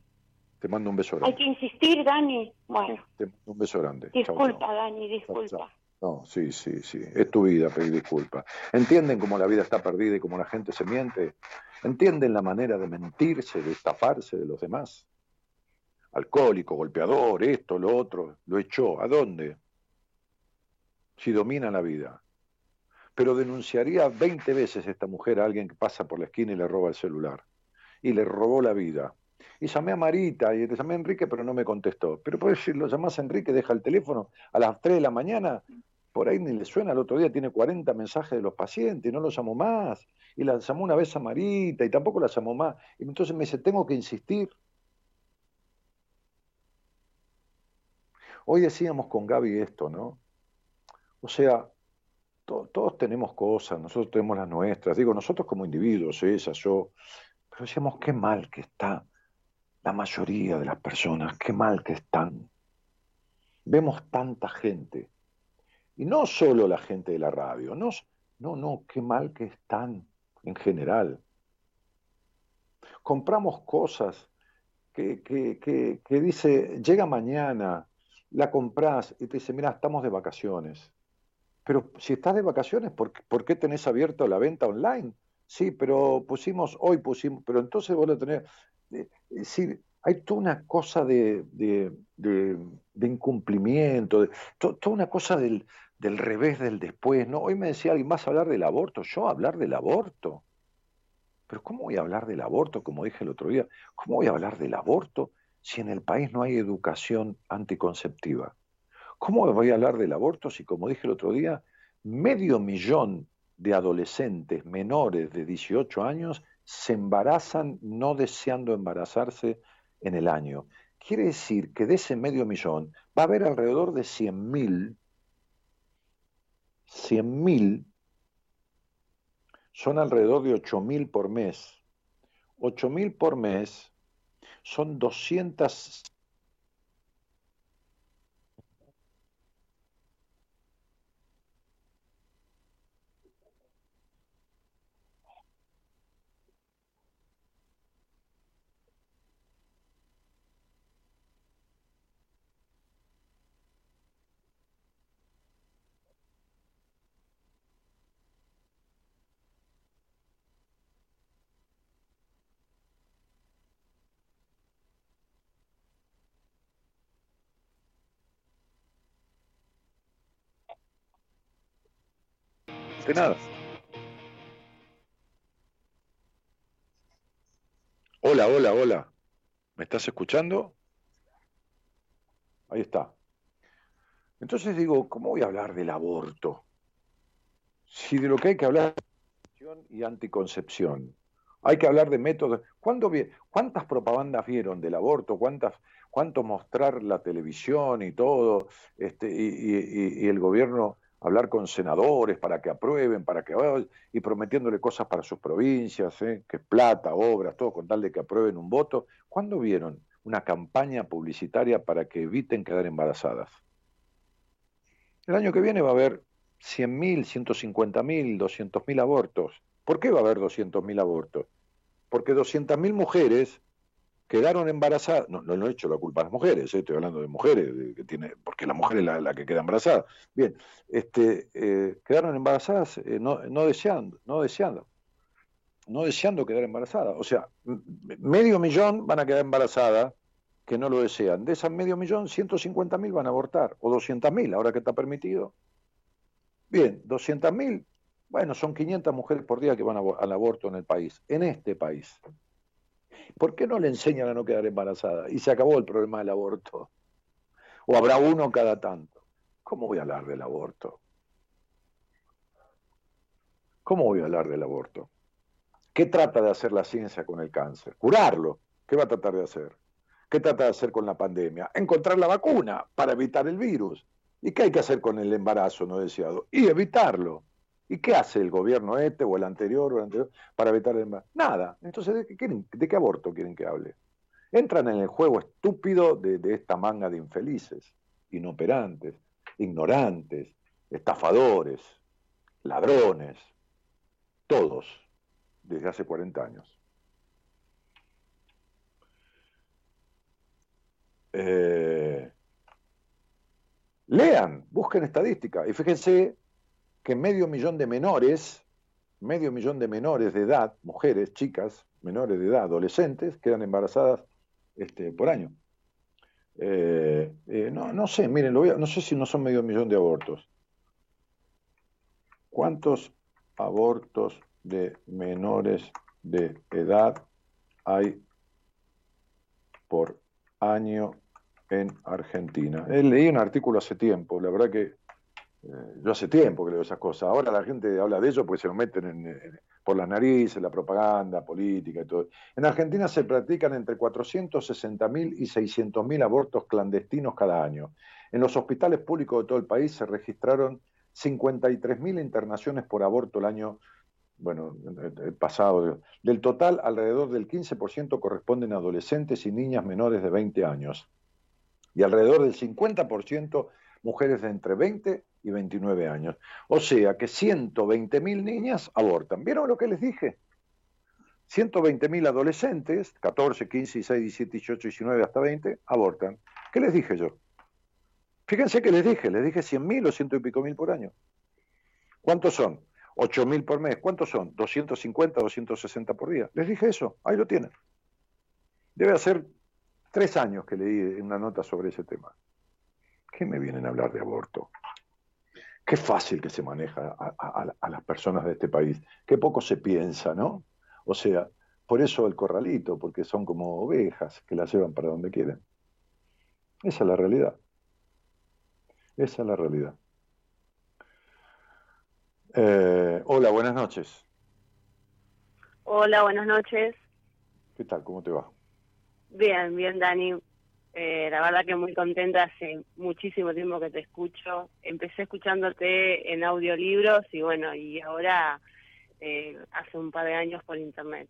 Te mando un beso Hay grande. que insistir, Dani. Bueno, Te mando un beso grande. Disculpa, chau. Dani, Chau, disculpa. chau. No, sí, sí, sí. Es tu vida pedir disculpas. ¿Entienden cómo la vida está perdida y cómo la gente se miente? ¿Entienden la manera de mentirse, de estafarse de los demás? Alcohólico, golpeador, esto, lo otro. ¿Lo echó? ¿A dónde? Si domina la vida. Pero denunciaría 20 veces esta mujer a alguien que pasa por la esquina y le roba el celular. Y le robó la vida. Y llamé a Marita y le llamé a Enrique, pero no me contestó. Pero pues si lo llamás a Enrique, deja el teléfono a las 3 de la mañana, por ahí ni le suena, el otro día tiene 40 mensajes de los pacientes, y no lo llamó más. Y la llamó una vez a Marita y tampoco la llamó más. Y entonces me dice, tengo que insistir. Hoy decíamos con Gaby esto, ¿no? O sea, to- todos tenemos cosas, nosotros tenemos las nuestras. Digo, nosotros como individuos, ella, yo, pero decíamos, qué mal que está la mayoría de las personas, qué mal que están. Vemos tanta gente. Y no solo la gente de la radio, no, no, no, qué mal que están en general. Compramos cosas que, que, que, dice, llega mañana, la compras y te dice, mira, estamos de vacaciones. Pero si estás de vacaciones, ¿por, qué- por qué tenés abierto la venta online? Sí, pero pusimos, hoy pusimos, pero entonces vos lo tenés. Es decir, hay toda una cosa de, de, de- incumplimiento, de- to- toda una cosa del, del revés del después, ¿no? Hoy me decía alguien, ¿vas a hablar del aborto? Yo hablar del aborto. Pero ¿cómo voy a hablar del aborto, como dije el otro día? ¿Cómo voy a hablar del aborto si en el país no hay educación anticonceptiva? ¿Cómo voy a hablar del aborto si, como dije el otro día, medio millón de adolescentes menores de 18 años se embarazan no deseando embarazarse en el año? Quiere decir que de ese medio millón va a haber alrededor de 100.000, 100.000 son alrededor de 8.000 por mes. 8.000 por mes son 200 nada. Hola, hola, hola. ¿Me estás escuchando? Ahí está. Entonces digo, ¿cómo voy a hablar del aborto? Si de lo que hay que hablar es y anticoncepción. Hay que hablar de métodos. ¿Cuándo vi- ¿Cuántas propagandas vieron del aborto? ¿Cuántas, ¿Cuánto mostrar la televisión y todo? Este, y el gobierno hablar con senadores para que aprueben, para que y prometiéndole cosas para sus provincias, ¿eh? que plata, obras, todo con tal de que aprueben un voto. ¿Cuándo vieron una campaña publicitaria para que eviten quedar embarazadas? El año que viene va a haber 100.000, 150.000, 200.000 abortos. ¿Por qué va a haber 200.000 abortos? Porque 200.000 mujeres quedaron embarazadas, no, no, he hecho la culpa a las mujeres, eh, estoy hablando de mujeres, que tiene, porque la mujer es la, que queda embarazada. Bien, este, eh, quedaron embarazadas eh, no, no deseando, no deseando, no deseando quedar embarazadas. O sea, medio millón van a quedar embarazadas que no lo desean. De esas medio millón, 150.000 van a abortar, o 200.000, ahora que está permitido. Bien, 200.000, bueno, son 500 mujeres por día que van al aborto en el país, en este país. ¿Por qué no le enseñan a no quedar embarazada? Y se acabó el problema del aborto. O habrá uno cada tanto. ¿Cómo voy a hablar del aborto? ¿Cómo voy a hablar del aborto? ¿Qué trata de hacer la ciencia con el cáncer? Curarlo. ¿Qué va a tratar de hacer? ¿Qué trata de hacer con la pandemia? Encontrar la vacuna para evitar el virus. ¿Y qué hay que hacer con el embarazo no deseado? Y evitarlo. ¿Y qué hace el gobierno este o el anterior o el anterior para evitar el embarazo? Nada. Entonces, ¿de qué, de qué aborto quieren que hable? Entran en el juego estúpido de, de esta manga de infelices, inoperantes, ignorantes, estafadores, ladrones, todos, desde hace 40 años. Eh, lean, busquen estadística y fíjense que medio millón de menores, medio millón de menores de edad, mujeres, chicas, menores de edad, adolescentes, quedan embarazadas este, por año. Eh, eh, no, no sé, miren, no sé si no son medio millón de abortos. ¿Cuántos abortos de menores de edad hay por año en Argentina? Eh, leí un artículo hace tiempo, la verdad que yo hace tiempo que leo esas cosas. Ahora la gente habla de ello porque se lo meten en- en- por las narices, la propaganda política y todo. En Argentina se practican entre 460.000 y 600.000 abortos clandestinos cada año. En los hospitales públicos de todo el país se registraron 53.000 internaciones por aborto el año bueno, el pasado. Del total, alrededor del 15% corresponden a adolescentes y niñas menores de 20 años. Y alrededor del 50% mujeres de entre 20 y 29 años. O sea que 120.000 niñas abortan. ¿Vieron lo que les dije? 120.000 adolescentes, 14, 15, 16, 17, 18, 19, hasta 20, abortan. ¿Qué les dije yo? Fíjense que les dije, les dije 100.000 o ciento y pico mil por año. ¿Cuántos son? 8.000 por mes. ¿Cuántos son? 250, 260 por día. Les dije eso, ahí lo tienen. Debe hacer tres años que leí una nota sobre ese tema. ¿Qué me vienen a hablar de aborto? Qué fácil que se maneja a, a- a las personas de este país. Qué poco se piensa, ¿no? O sea, por eso el corralito, porque son como ovejas que las llevan para donde quieren. Esa es la realidad. Esa es la realidad. Eh, hola, buenas noches. Hola, buenas noches. ¿Qué tal? ¿Cómo te va? Bien, bien, Dani. Eh, la verdad que muy contenta, hace muchísimo tiempo que te escucho. Empecé escuchándote en audiolibros y bueno, y ahora eh, hace un par de años por internet.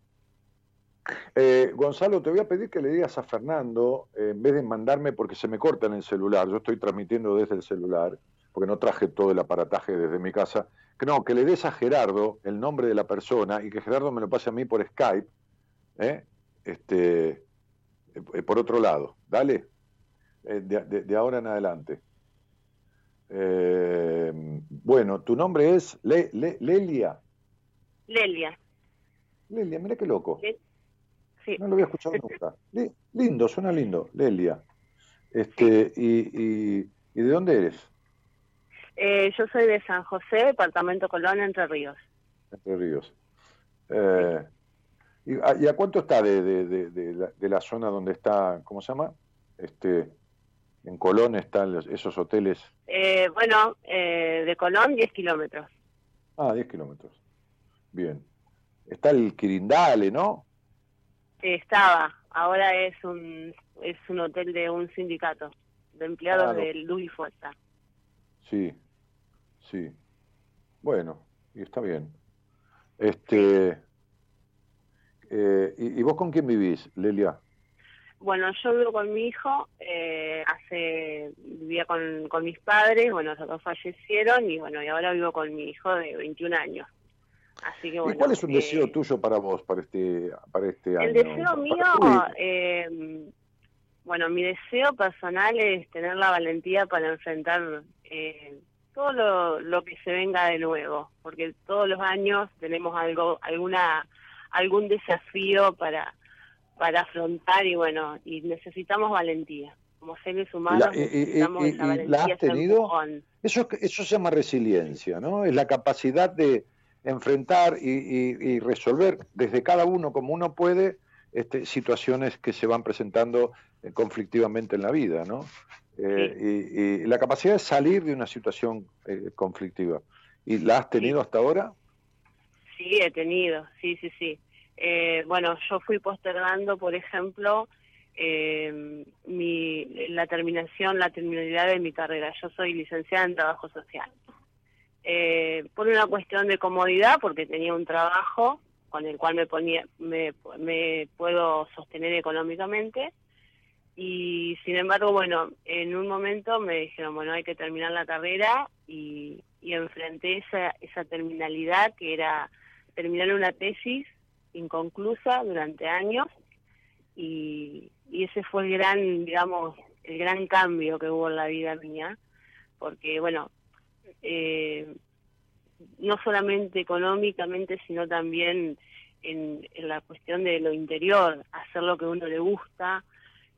Eh, Gonzalo, te voy a pedir que le digas a Fernando, eh, en vez de mandarme, porque se me corta en el celular, yo estoy transmitiendo desde el celular, porque no traje todo el aparataje desde mi casa, que no, que le des a Gerardo el nombre de la persona y que Gerardo me lo pase a mí por Skype, ¿eh? este, eh, por otro lado, dale, Eh, de, de- de ahora en adelante. Eh, bueno, tu nombre es Le- Le- Lelia. Lelia. Lelia, mira qué loco. Sí. No lo había escuchado nunca. Li- lindo, suena lindo, Lelia. Este, y, y, ¿y de dónde eres? Eh, yo soy de San José, departamento Colón, Entre Ríos. Entre Ríos. Eh, ¿Y a, y a cuánto está de, de, de- la, de la zona donde está, ¿cómo se llama? Este, en Colón están los- esos hoteles. Eh, bueno, eh, de Colón 10 kilómetros. Ah, 10 kilómetros. Bien. Está el Quirindale, ¿no? Estaba, ahora es un es un hotel de un sindicato de empleados Claro. del Luis Fuerza. Sí, sí. Bueno, y está bien. Este, eh, ¿y, y vos con quién vivís, Lelia? Bueno, yo vivo con mi hijo, eh, hace vivía con, con mis padres, bueno, los dos fallecieron y bueno, y ahora vivo con mi hijo de 21 años. Así que bueno. ¿Y cuál es un eh, deseo tuyo para vos, para este, para este año? El deseo mío, eh, bueno, mi deseo personal es tener la valentía para enfrentar eh, todo lo, lo que se venga de nuevo, porque todos los años tenemos algo, alguna, algún desafío para para afrontar y bueno, y necesitamos valentía. Como seres humanos La- y- y- necesitamos y- esa y valentía. la has tenido? Eso, es- eso se llama resiliencia, ¿no? Es la capacidad de enfrentar y, resolver desde cada uno como uno puede este, situaciones que se van presentando eh, conflictivamente en la vida, ¿no? Eh, y, y la capacidad de salir de una situación eh, conflictiva. ¿Y la has tenido hasta ahora? Sí, he tenido, sí, sí, sí. Eh, bueno, yo fui postergando, por ejemplo, eh, mi, la terminación, la terminalidad de mi carrera. Yo soy licenciada en trabajo social. Eh, por una cuestión de comodidad, porque tenía un trabajo con el cual me ponía, me, me puedo sostener económicamente. Y sin embargo, bueno, en un momento me dijeron, bueno, hay que terminar la carrera y, y enfrenté esa, esa terminalidad que era terminar una tesis inconclusa durante años y, ese fue el gran, digamos, el gran cambio que hubo en la vida mía, porque bueno, eh, no solamente económicamente, sino también en, en la cuestión de lo interior, hacer lo que uno le gusta,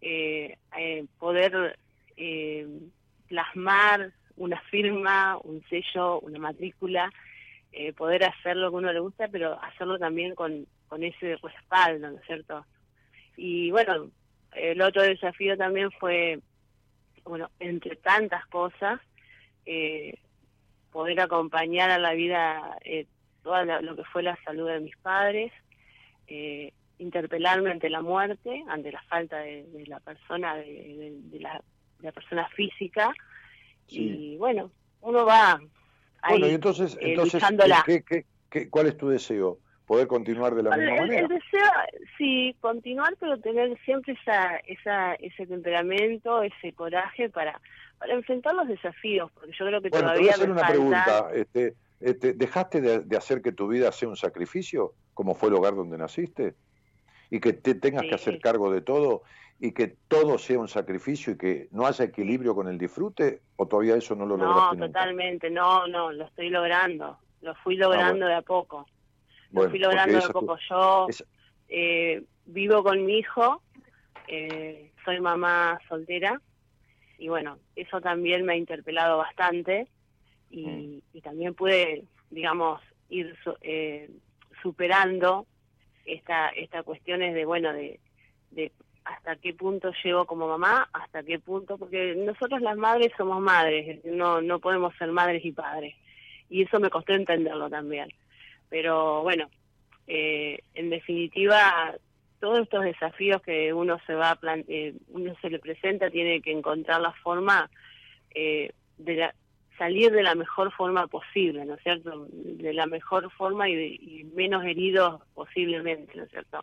eh, eh, poder eh, plasmar una firma, un sello, una matrícula, eh, poder hacer lo que uno le gusta, pero hacerlo también con, con ese respaldo, ¿no es cierto? Y bueno, el otro desafío también fue, bueno, entre tantas cosas, eh, poder acompañar a la vida eh, toda la- lo que fue la salud de mis padres, eh, interpelarme ante la muerte, ante la falta de, de la persona, de, de- de la, de la persona física, y bueno, uno va ahí Bueno, y entonces, eh, entonces luchándola. ¿qué, qué- qué- cuál es tu deseo? ¿Poder continuar de la Bueno, misma el, manera? el deseo, sí, continuar, pero tener siempre esa, esa, ese temperamento, ese coraje para, para enfrentar los desafíos, porque yo creo que Bueno, te voy todavía a hacer una falta- pregunta. Este, este, ¿Dejaste de, de hacer que tu vida sea un sacrificio, como fue el hogar donde naciste? Y que te tengas que hacer cargo de todo y que todo sea un sacrificio y que no haya equilibrio con el disfrute, o todavía eso no lo No, lograste nunca? totalmente, no, no, lo estoy logrando, lo fui logrando de a poco, lo fui logrando de a poco. Yo esa- eh, vivo con mi hijo, eh, soy mamá soltera, y bueno, eso también me ha interpelado bastante y, Mm. y también pude, digamos, ir eh, superando esta, estas cuestiones de, bueno, de, de hasta qué punto llego como mamá, hasta qué punto, porque nosotros las madres somos madres, no, no podemos ser madres y padres. Y eso me costó entenderlo también. Pero bueno, eh, en definitiva, todos estos desafíos que uno se va a eh, uno se le presenta, tiene que encontrar la forma eh, de la- salir de la mejor forma posible, ¿no es cierto? De la mejor forma y, de- y menos heridos posiblemente, ¿no es cierto?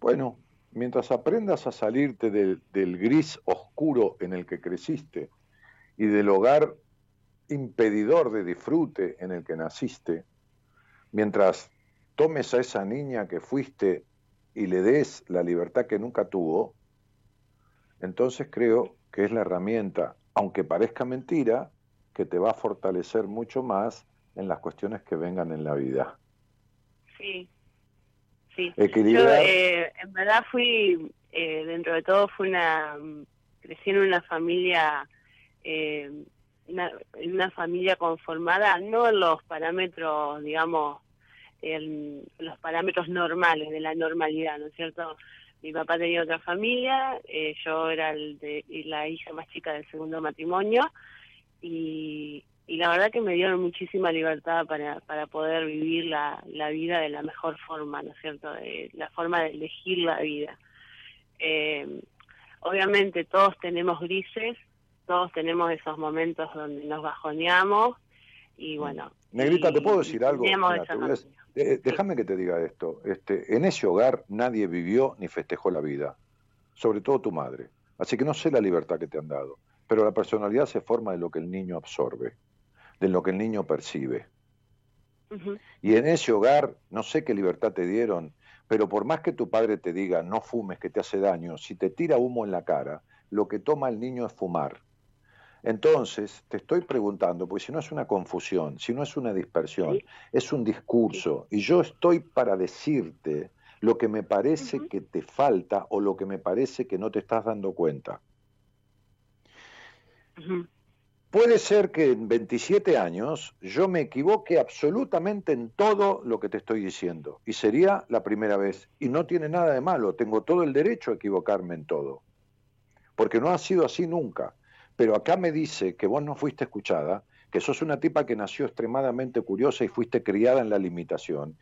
Bueno, mientras aprendas a salirte del, del gris oscuro en el que creciste y del hogar impedidor de disfrute en el que naciste, mientras tomes a esa niña que fuiste y le des la libertad que nunca tuvo, entonces creo que es la herramienta, aunque parezca mentira, que te va a fortalecer mucho más en las cuestiones que vengan en la vida. Sí, sí. Equilibrar. Yo, eh, en verdad fui, eh, dentro de todo, fui una, mm, crecí en una familia, eh, una, en una familia conformada, no en los parámetros, digamos, en los parámetros normales de la normalidad, ¿no es cierto? Mi papá tenía otra familia, eh, yo era el de, la hija más chica del segundo matrimonio y, y la verdad que me dieron muchísima libertad para, para poder vivir la, la vida de la mejor forma, ¿no es cierto? De, la forma de elegir la vida. Eh, obviamente todos tenemos grises, todos tenemos esos momentos donde nos bajoneamos y bueno. Negrita, ¿te puedo decir algo? Eh, déjame que te diga esto. Este, en ese hogar nadie vivió ni festejó la vida, sobre todo tu madre. Así que no sé la libertad que te han dado, pero la personalidad se forma de lo que el niño absorbe, de lo que el niño percibe. Y en ese hogar, no sé qué libertad te dieron, pero por más que tu padre te diga no fumes, que te hace daño, si te tira humo en la cara, lo que toma el niño es fumar. Entonces, te estoy preguntando, porque si no es una confusión, si no es una dispersión, es un discurso, y yo estoy para decirte lo que me parece que te falta o lo que me parece que no te estás dando cuenta. Puede ser que en 27 años yo me equivoque absolutamente en todo lo que te estoy diciendo, y sería la primera vez, y no tiene nada de malo, tengo todo el derecho a equivocarme en todo, porque no ha sido así nunca. Pero acá me dice que vos no fuiste escuchada, que sos una tipa que nació extremadamente curiosa y fuiste criada en la limitación,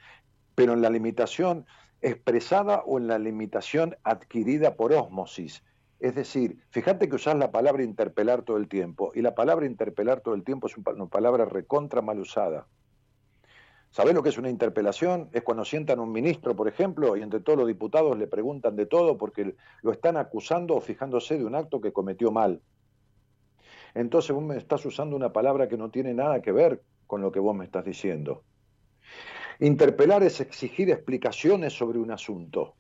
pero en la limitación expresada o en la limitación adquirida por ósmosis. Es decir, fíjate que usás la palabra interpelar todo el tiempo, y la palabra interpelar todo el tiempo es una palabra recontra mal usada. ¿Sabés lo que es una interpelación? Es cuando sientan un ministro, por ejemplo, y entre todos los diputados le preguntan de todo porque lo están acusando o fijándose de un acto que cometió mal entonces vos me estás usando una palabra que no tiene nada que ver con lo que vos me estás diciendo. Interpelar es exigir explicaciones sobre un asunto.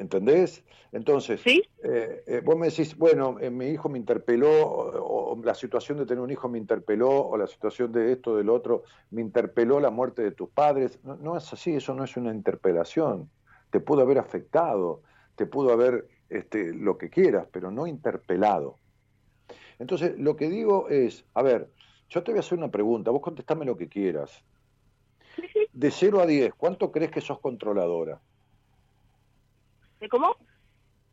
¿Entendés? Entonces, ¿Sí? Eh, eh, vos me decís, bueno, eh, mi hijo me interpeló, o, la situación de tener un hijo me interpeló, o la situación de esto, del otro, me interpeló la muerte de tus padres. No, no es así, eso no es una interpelación. Te pudo haber afectado, te pudo haber este, lo que quieras, pero no interpelado. Entonces, lo que digo es, a ver, yo te voy a hacer una pregunta, vos contestame lo que quieras. De 0 a 10, ¿cuánto crees que sos controladora? ¿De cómo?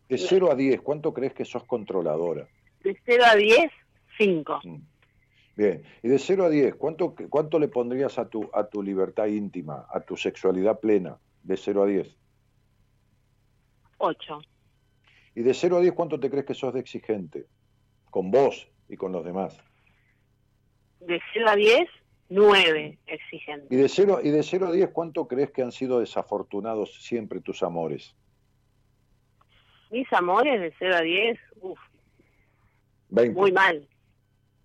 De 0 a 10, ¿cuánto crees que sos controladora? De 0 a 10, 5. Mm. Bien, y de 0 a 10, ¿cuánto, ¿cuánto le pondrías a tu, a tu libertad íntima, a tu sexualidad plena? De 0 a 10. 8. Y de 0 a 10, ¿cuánto te crees que sos de exigente? con vos y con los demás. De 0 a 10, 9 exigentes. ¿Y de 0, y de 0 a 10 cuánto crees que han sido desafortunados siempre tus amores? Mis amores de 0 a 10, uff. 20. Muy mal.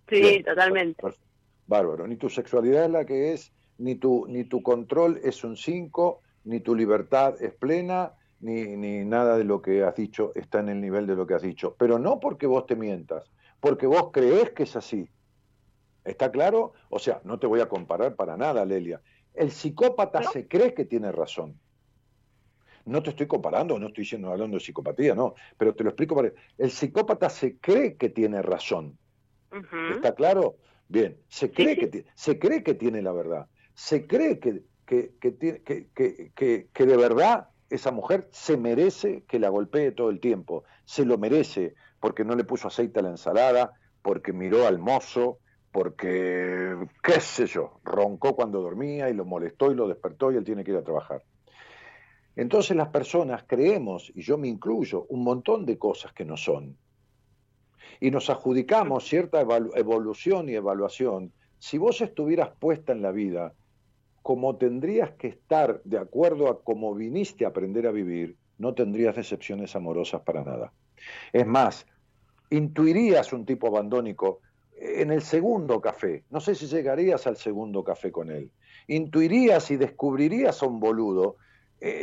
Sí, totalmente. Bárbaro. Ni tu sexualidad es la que es, ni tu, ni tu control es un 5, ni tu libertad es plena, ni, ni nada de lo que has dicho está en el nivel de lo que has dicho. Pero no porque vos te mientas, porque vos crees que es así. ¿Está claro? O sea, no te voy a comparar para nada, Lelia. El psicópata se cree que tiene razón. No te estoy comparando, no estoy diciendo, hablando de psicopatía, no, pero te lo explico para... El psicópata se cree que tiene razón. ¿Está claro? Bien, se cree, Que, se cree que tiene la verdad. Se cree que, que, que, que de verdad esa mujer se merece que la golpee todo el tiempo, se lo merece porque no le puso aceite a la ensalada, porque miró al mozo, porque, qué sé yo, roncó cuando dormía y lo molestó y lo despertó y él tiene que ir a trabajar. Entonces las personas creemos, y yo me incluyo, un montón de cosas que no son. Y nos adjudicamos cierta evolución y evaluación. Si vos estuvieras puesta en la vida como tendrías que estar de acuerdo a cómo viniste a aprender a vivir, no tendrías decepciones amorosas para nada. Es más, intuirías un tipo abandónico en el segundo café. No sé si llegarías al segundo café con él. Intuirías y descubrirías a un boludo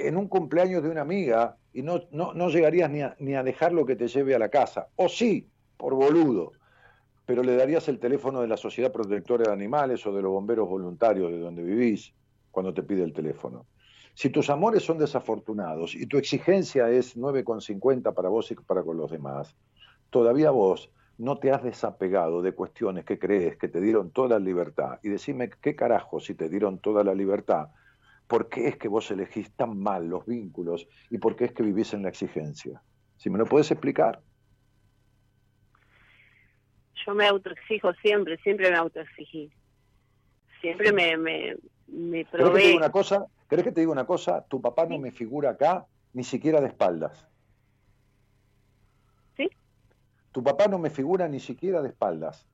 en un cumpleaños de una amiga y no, no, no llegarías ni a, ni a dejarlo que te lleve a la casa. O sí, por boludo pero le darías el teléfono de la Sociedad Protectora de Animales o de los bomberos voluntarios de donde vivís cuando te pide el teléfono. Si tus amores son desafortunados y tu exigencia es 9,50 para vos y para con los demás, todavía vos no te has desapegado de cuestiones que crees que te dieron toda la libertad. Y decime, ¿qué carajo si te dieron toda la libertad? Por qué es que vos elegís tan mal los vínculos y por qué es que vivís en la exigencia. Si me lo puedes explicar. Yo me autoexijo siempre, siempre me autoexigí. Siempre me, me, me ¿Querés que te probé. diga una cosa? ¿Querés que te diga una cosa? Tu papá no me figura acá ni siquiera de espaldas. ¿Sí? Tu papá no me figura ni siquiera de espaldas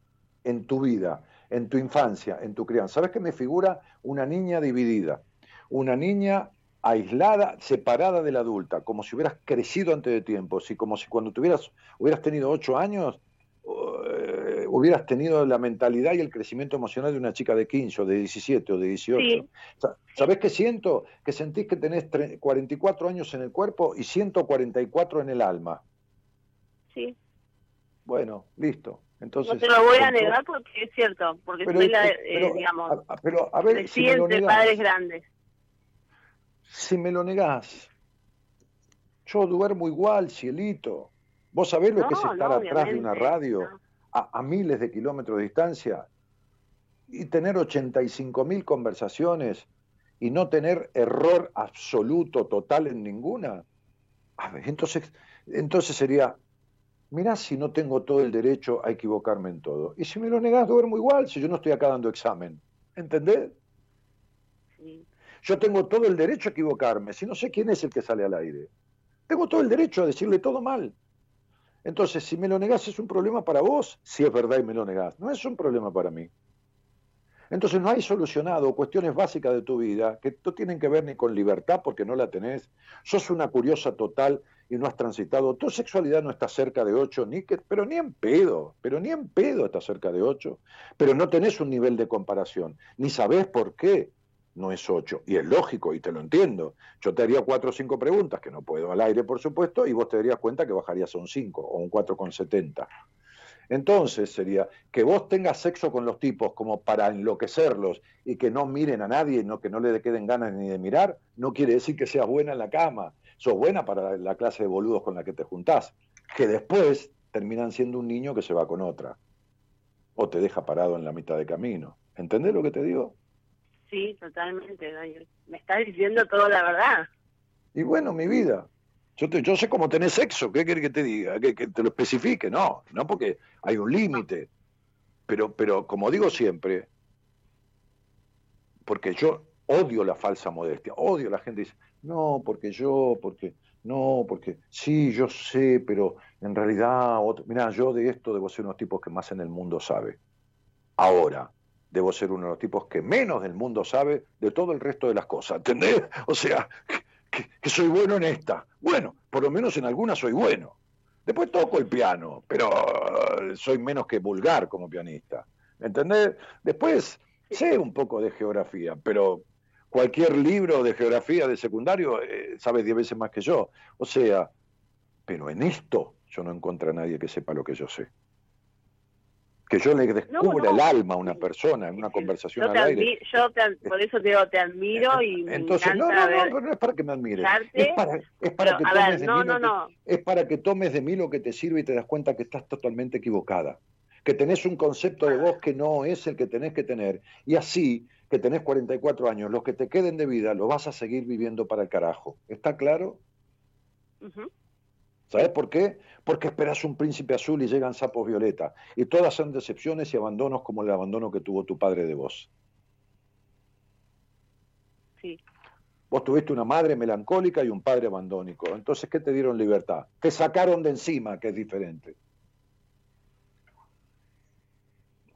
en tu vida, en tu infancia, en tu crianza. ¿Sabes que me figura una niña dividida? Una niña aislada, separada de la adulta, como si hubieras crecido antes de tiempo, si como si cuando tuvieras, hubieras tenido ocho años, eh, hubieras tenido la mentalidad y el crecimiento emocional de una chica de 15 o de 17 o de 18. Sí. Sa- ¿Sabés qué siento? Que sentís que tenés tre- 44 años en el cuerpo y 144 en el alma. Sí. Bueno, listo. Entonces, no te lo voy a negar porque es cierto, porque Pero, soy la, eh, pero, digamos, pero a ver, si me lo padres grandes. Si me lo negás, yo duermo igual, cielito. ¿Vos sabés lo que es estar no, atrás de una radio no. a, a miles de kilómetros de distancia y tener 85 mil conversaciones y no tener error absoluto, total en ninguna? A ver, entonces, entonces sería, mirá si no tengo todo el derecho a equivocarme en todo. Y si me lo negás, duermo igual, si yo no estoy acá dando examen. ¿Entendés? Sí. Yo tengo todo el derecho a equivocarme, si no sé quién es el que sale al aire. Tengo todo el derecho a decirle todo mal. Entonces, si me lo negás es un problema para vos, si es verdad y me lo negás. No es un problema para mí. Entonces no hay solucionado cuestiones básicas de tu vida que no tienen que ver ni con libertad porque no la tenés. Sos una curiosa total y no has transitado. Tu sexualidad no está cerca de 8, ni que, pero ni en pedo, pero ni en pedo está cerca de 8. Pero no tenés un nivel de comparación, ni sabés por qué no es 8. Y es lógico, y te lo entiendo. Yo te haría 4 o 5 preguntas, que no puedo al aire, por supuesto, y vos te darías cuenta que bajarías a un 5 o un 4,70. Entonces sería que vos tengas sexo con los tipos como para enloquecerlos y que no miren a nadie, no, que no le queden ganas ni de mirar, no quiere decir que seas buena en la cama. Sos buena para la clase de boludos con la que te juntás, que después terminan siendo un niño que se va con otra o te deja parado en la mitad de camino. ¿Entendés lo que te digo? Sí, totalmente. Daniel. Me estás diciendo toda la verdad. Y bueno, mi vida, yo, te- yo sé cómo tenés sexo, ¿qué querés que te diga? Que, que te lo especifique, no, no porque hay un límite. Pero, pero como digo siempre, porque yo odio la falsa modestia, odio la gente que dice, no, porque yo, porque, no, porque, sí, yo sé, pero en realidad, otro, mirá, yo de esto debo ser uno de los tipos que más en el mundo sabe. Ahora, debo ser uno de los tipos que menos del mundo sabe de todo el resto de las cosas, ¿entendés? O sea, que, soy bueno en esta. Bueno, por lo menos en algunas soy bueno. Después toco el piano, pero eh, soy menos que vulgar como pianista. ¿Entendés? Después sé un poco de geografía, pero cualquier libro de geografía de secundario eh, sabe diez veces más que yo. O sea, pero en esto yo no encuentro a nadie que sepa lo que yo sé. Que yo le descubra no. el alma a una persona en una conversación Yo, al aire. yo te por eso te digo, te admiro y me Entonces, no, encanta no, no, ver- pero no es para que me admires. Es para, es para pero, que tomes ver, de no, mí no, lo que- no. es para que tomes de mí lo que te sirve y te das cuenta que estás totalmente equivocada. Que tenés un concepto de vos que no es el que tenés que tener. Y así, que tenés 44 años, los que te queden de vida los vas a seguir viviendo para el carajo. ¿Está claro? Ujú. ¿Sabes por qué? Porque esperas un príncipe azul y llegan sapos violeta. Y todas son decepciones y abandonos como el abandono que tuvo tu padre de vos. Sí. Vos tuviste una madre melancólica y un padre abandónico. Entonces, ¿qué te dieron libertad? Te sacaron de encima, que es diferente.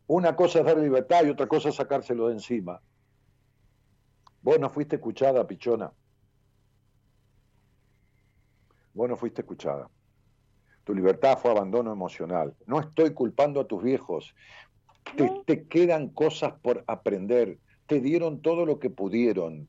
Una cosa es dar libertad y otra cosa es sacárselo de encima. Vos no fuiste escuchada, pichona. Vos no fuiste escuchada. Tu libertad fue abandono emocional. No estoy culpando a tus viejos. Te, te quedan cosas por aprender. Te dieron todo lo que pudieron.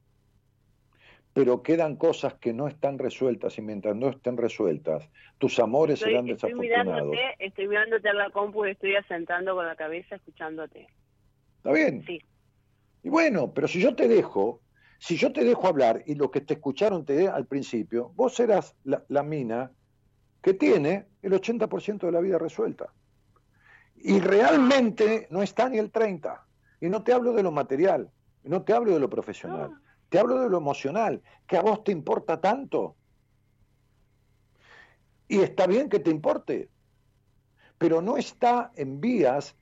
Pero quedan cosas que no están resueltas y mientras no estén resueltas, tus amores Estoy, serán estoy desafortunados. mirándote, estoy mirándote a la compu y estoy asentando con la cabeza escuchándote. ¿Está bien? Sí. Y bueno, pero si yo te dejo, si yo te dejo hablar y los que te escucharon te al principio, vos serás la, la mina que tiene el 80% de la vida resuelta. Y realmente no está ni el 30%. Y no te hablo de lo material, no te hablo de lo profesional. Te hablo de lo emocional, que a vos te importa tanto. Y está bien que te importe, pero no está en vías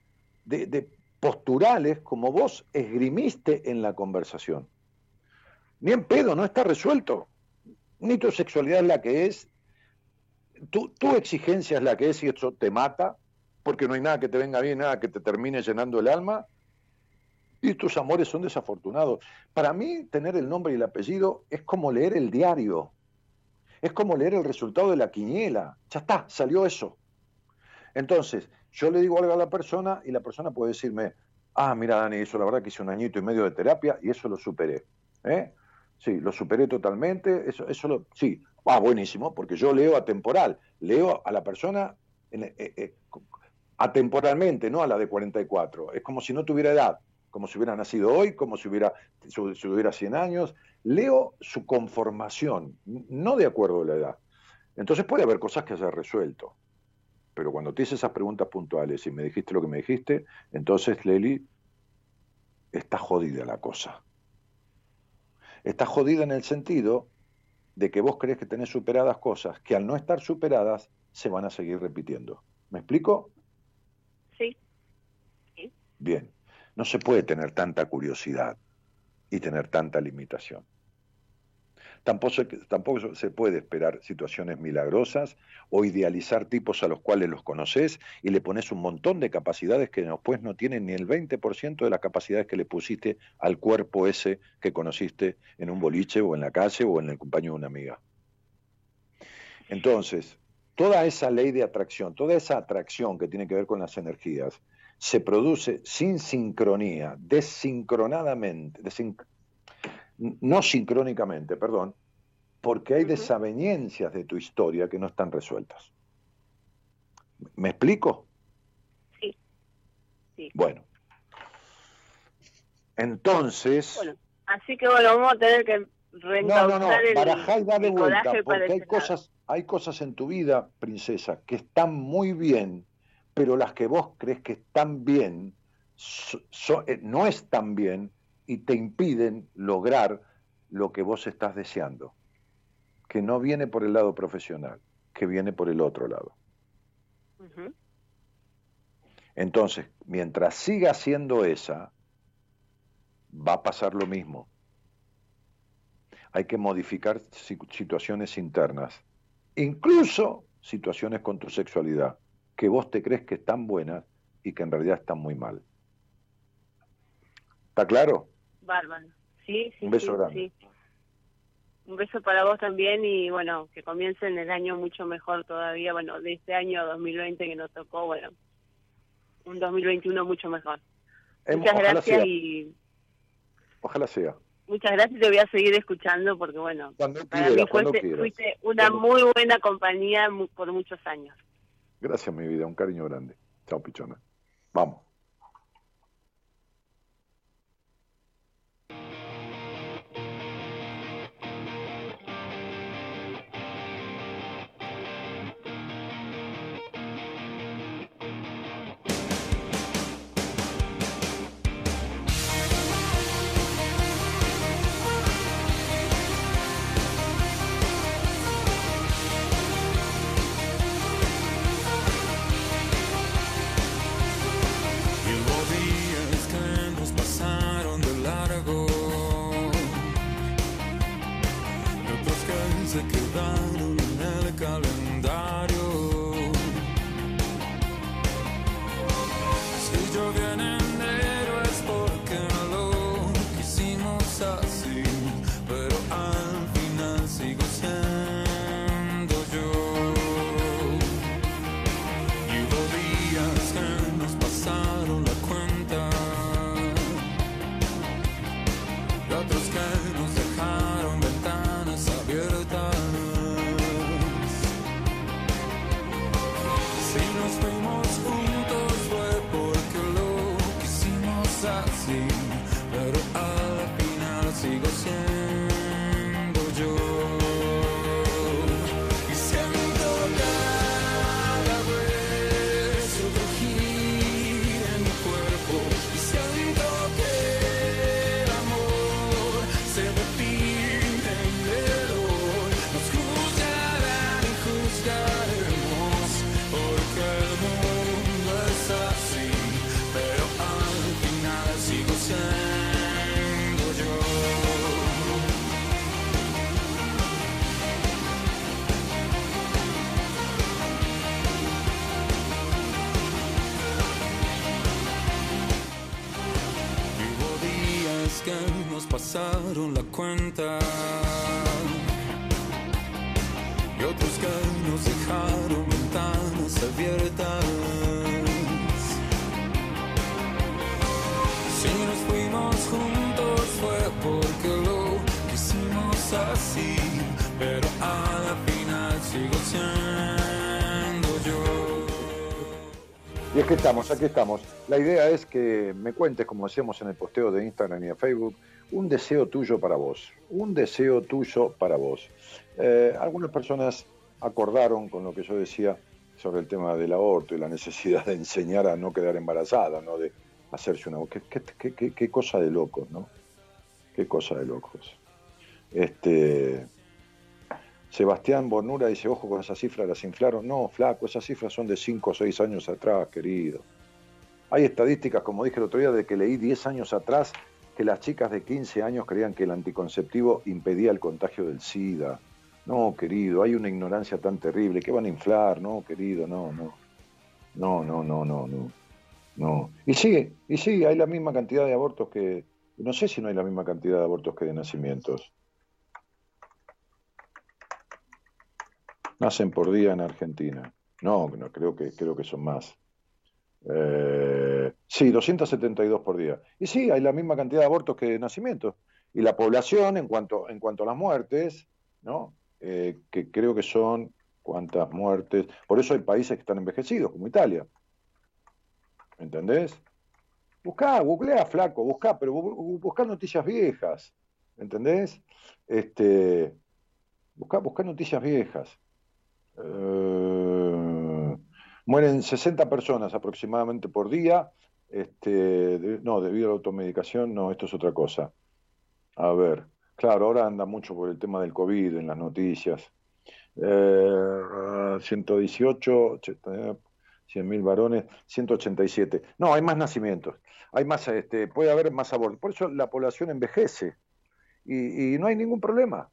de, de posturales como vos esgrimiste en la conversación. Ni en pedo, no está resuelto. Ni tu sexualidad es la que es, tu, tu exigencia es la que es y eso te mata, porque no hay nada que te venga bien, nada que te termine llenando el alma, y tus amores son desafortunados. Para mí, tener el nombre y el apellido es como leer el diario, es como leer el resultado de la quiniela. Ya está, salió eso. Entonces, yo le digo algo a la persona y la persona puede decirme, ah, mira, Dani, eso la verdad que hice un añito y medio de terapia y eso lo superé. ¿Eh? Sí, lo superé totalmente, eso, eso lo, sí, ah, buenísimo, porque yo leo atemporal, leo a la persona eh, eh, atemporalmente, no a la de 44. Es como si no tuviera edad, como si hubiera nacido hoy, como si hubiera, si hubiera 100 años. Leo su conformación, no de acuerdo a la edad. Entonces puede haber cosas que haya resuelto. Pero cuando te hice esas preguntas puntuales y me dijiste lo que me dijiste, entonces, Leli, está jodida la cosa. Está jodida en el sentido de que vos crees que tenés superadas cosas que al no estar superadas se van a seguir repitiendo. ¿Me explico? Sí. Bien. No se puede tener tanta curiosidad y tener tanta limitación. Tampoco tampoco se puede esperar situaciones milagrosas o idealizar tipos a los cuales los conoces y le pones un montón de capacidades que después no tienen ni el 20% de las capacidades que le pusiste al cuerpo ese que conociste en un boliche o en la calle o en el compañero de una amiga. Entonces, toda esa ley de atracción, toda esa atracción que tiene que ver con las energías, se produce sin sincronía, desincronadamente, desin no sincrónicamente, perdón, porque hay desavenencias de tu historia que no están resueltas. ¿Me explico? Sí. sí. Bueno. Entonces. Bueno, así que bueno, vamos a tener que no, no, no, barajá y dale vuelta, porque hay cosas, hay cosas en tu vida, princesa, que están muy bien, pero las que vos crees que están bien, so, so, eh, no están bien y te impiden lograr lo que vos estás deseando, que no viene por el lado profesional, que viene por el otro lado. Uh -huh. Entonces, mientras siga siendo esa, va a pasar lo mismo. Hay que modificar situaciones internas, incluso situaciones con tu sexualidad, que vos te crees que están buenas y que en realidad están muy mal. ¿Está claro? Bárbaro. Sí, sí. Un beso sí, grande. Sí. Un beso para vos también y bueno, que comiencen el año mucho mejor todavía, bueno, de este año 2020 que nos tocó, bueno, un 2021 mucho mejor. Eh, Muchas gracias sea. y Ojalá sea. muchas gracias, te voy a seguir escuchando porque bueno, Cuando para mí fuiste, una muy buena compañía por muchos años. Gracias, mi vida. Un cariño grande. Chao, pichona. Vamos. Pasaron la cuenta. Y otros que nos dejaron ventanas abiertas. Si nos fuimos juntos fue porque lo quisimos así, pero a la final sigo siendo Que estamos, aquí estamos. La idea es que me cuentes, como hacemos en el posteo de Instagram y de Facebook, un deseo tuyo para vos. Un deseo tuyo para vos. Eh, algunas personas acordaron con lo que yo decía sobre el tema del aborto y la necesidad de enseñar a no quedar embarazada, ¿no? De hacerse una... Qué- qué- qué cosa de locos, ¿no? Qué cosa de locos. Este... Sebastián Bornura dice, ojo con esas cifras, las inflaron. No, flaco, esas cifras son de 5 o 6 años atrás, querido. Hay estadísticas, como dije el otro día, de que leí 10 años atrás que las chicas de 15 años creían que el anticonceptivo impedía el contagio del SIDA. No, querido, hay una ignorancia tan terrible. ¿Qué van a inflar? No, querido, no, no. No, no, no, no, no. No. Y sí, y sí, hay la misma cantidad de abortos que... No sé si no hay la misma cantidad de abortos que de nacimientos. Nacen por día en Argentina. No, no creo que, creo que son más. Eh, sí, 272 por día. Y sí, hay la misma cantidad de abortos que de nacimientos. Y la población, en cuanto, en cuanto a las muertes, ¿no? Eh, que creo que son cuántas muertes. Por eso hay países que están envejecidos, como Italia. ¿Entendés? Buscá, googlea, flaco, buscá, pero bu- bu- buscá noticias viejas. ¿Entendés? Este, buscá, buscá noticias viejas. Eh, mueren 60 personas aproximadamente por día. Este, de- no, debido a la automedicación, no, esto es otra cosa. A ver, claro, ahora anda mucho por el tema del COVID en las noticias. Eh, 118, 100.000 varones, 187. No, hay más nacimientos. Hay más, este, puede haber más abortos. Por eso la población envejece. Y, y no hay ningún problema.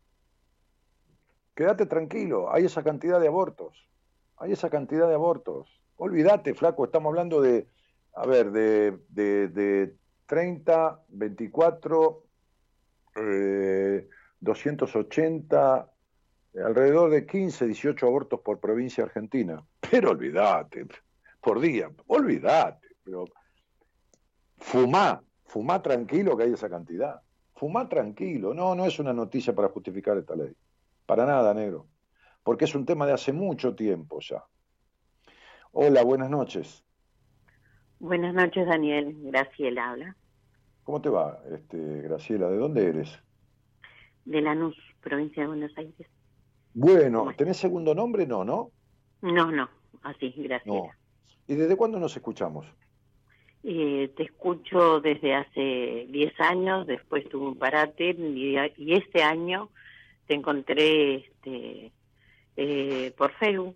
Quédate tranquilo, hay esa cantidad de abortos. Hay esa cantidad de abortos. Olvídate, flaco, estamos hablando de, a ver, de, de, de 30, 24, eh, 280, alrededor de 15, 18 abortos por provincia argentina. Pero olvídate, por día, olvídate. Pero fumá, fumá tranquilo que hay esa cantidad. Fumá tranquilo. No, no es una noticia para justificar esta ley. Para nada, negro. Porque es un tema de hace mucho tiempo ya. Hola, buenas noches. Buenas noches, Daniel. Graciela habla. ¿Cómo te va, este, Graciela? ¿De dónde eres? De Lanús, provincia de Buenos Aires. Bueno, ¿tenés segundo nombre? No, ¿no? No, no, así, Graciela. No. ¿Y desde cuándo nos escuchamos? Eh, te escucho desde hace 10 años, después tuve un parate y, y este año te encontré este, eh, por Facebook.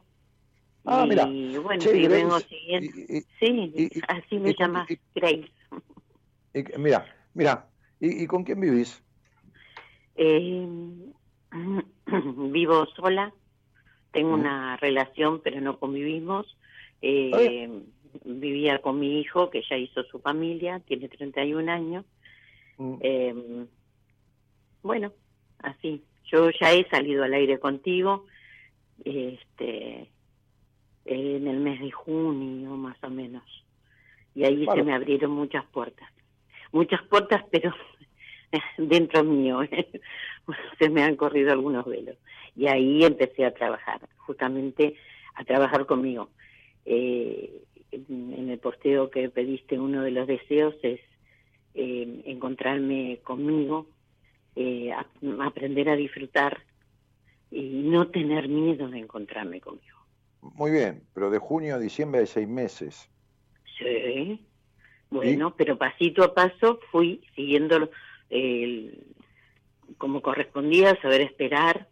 Ah, y mira. bueno, Che, y Grace, vengo siguiendo. sí, así me llamas, Grace. Y- mira, mira, ¿y, y con quién vivís? Eh, vivo sola, tengo Mm. una relación, pero no convivimos. Eh, vivía con mi hijo, que ya hizo su familia, tiene 31 años. Mm. Eh, bueno, así. Yo ya he salido al aire contigo este, en el mes de junio, más o menos. Y ahí se me abrieron muchas puertas. Muchas puertas, pero dentro mío. se me han corrido algunos velos. Y ahí empecé a trabajar, justamente a trabajar conmigo. Eh, en en el posteo que pediste, uno de los deseos es eh, encontrarme conmigo, eh, a- aprender a disfrutar y no tener miedo de encontrarme conmigo. Muy bien, pero de junio a diciembre hay seis meses. Sí. Bueno, pero pasito a paso fui siguiendo el- como correspondía, saber esperar.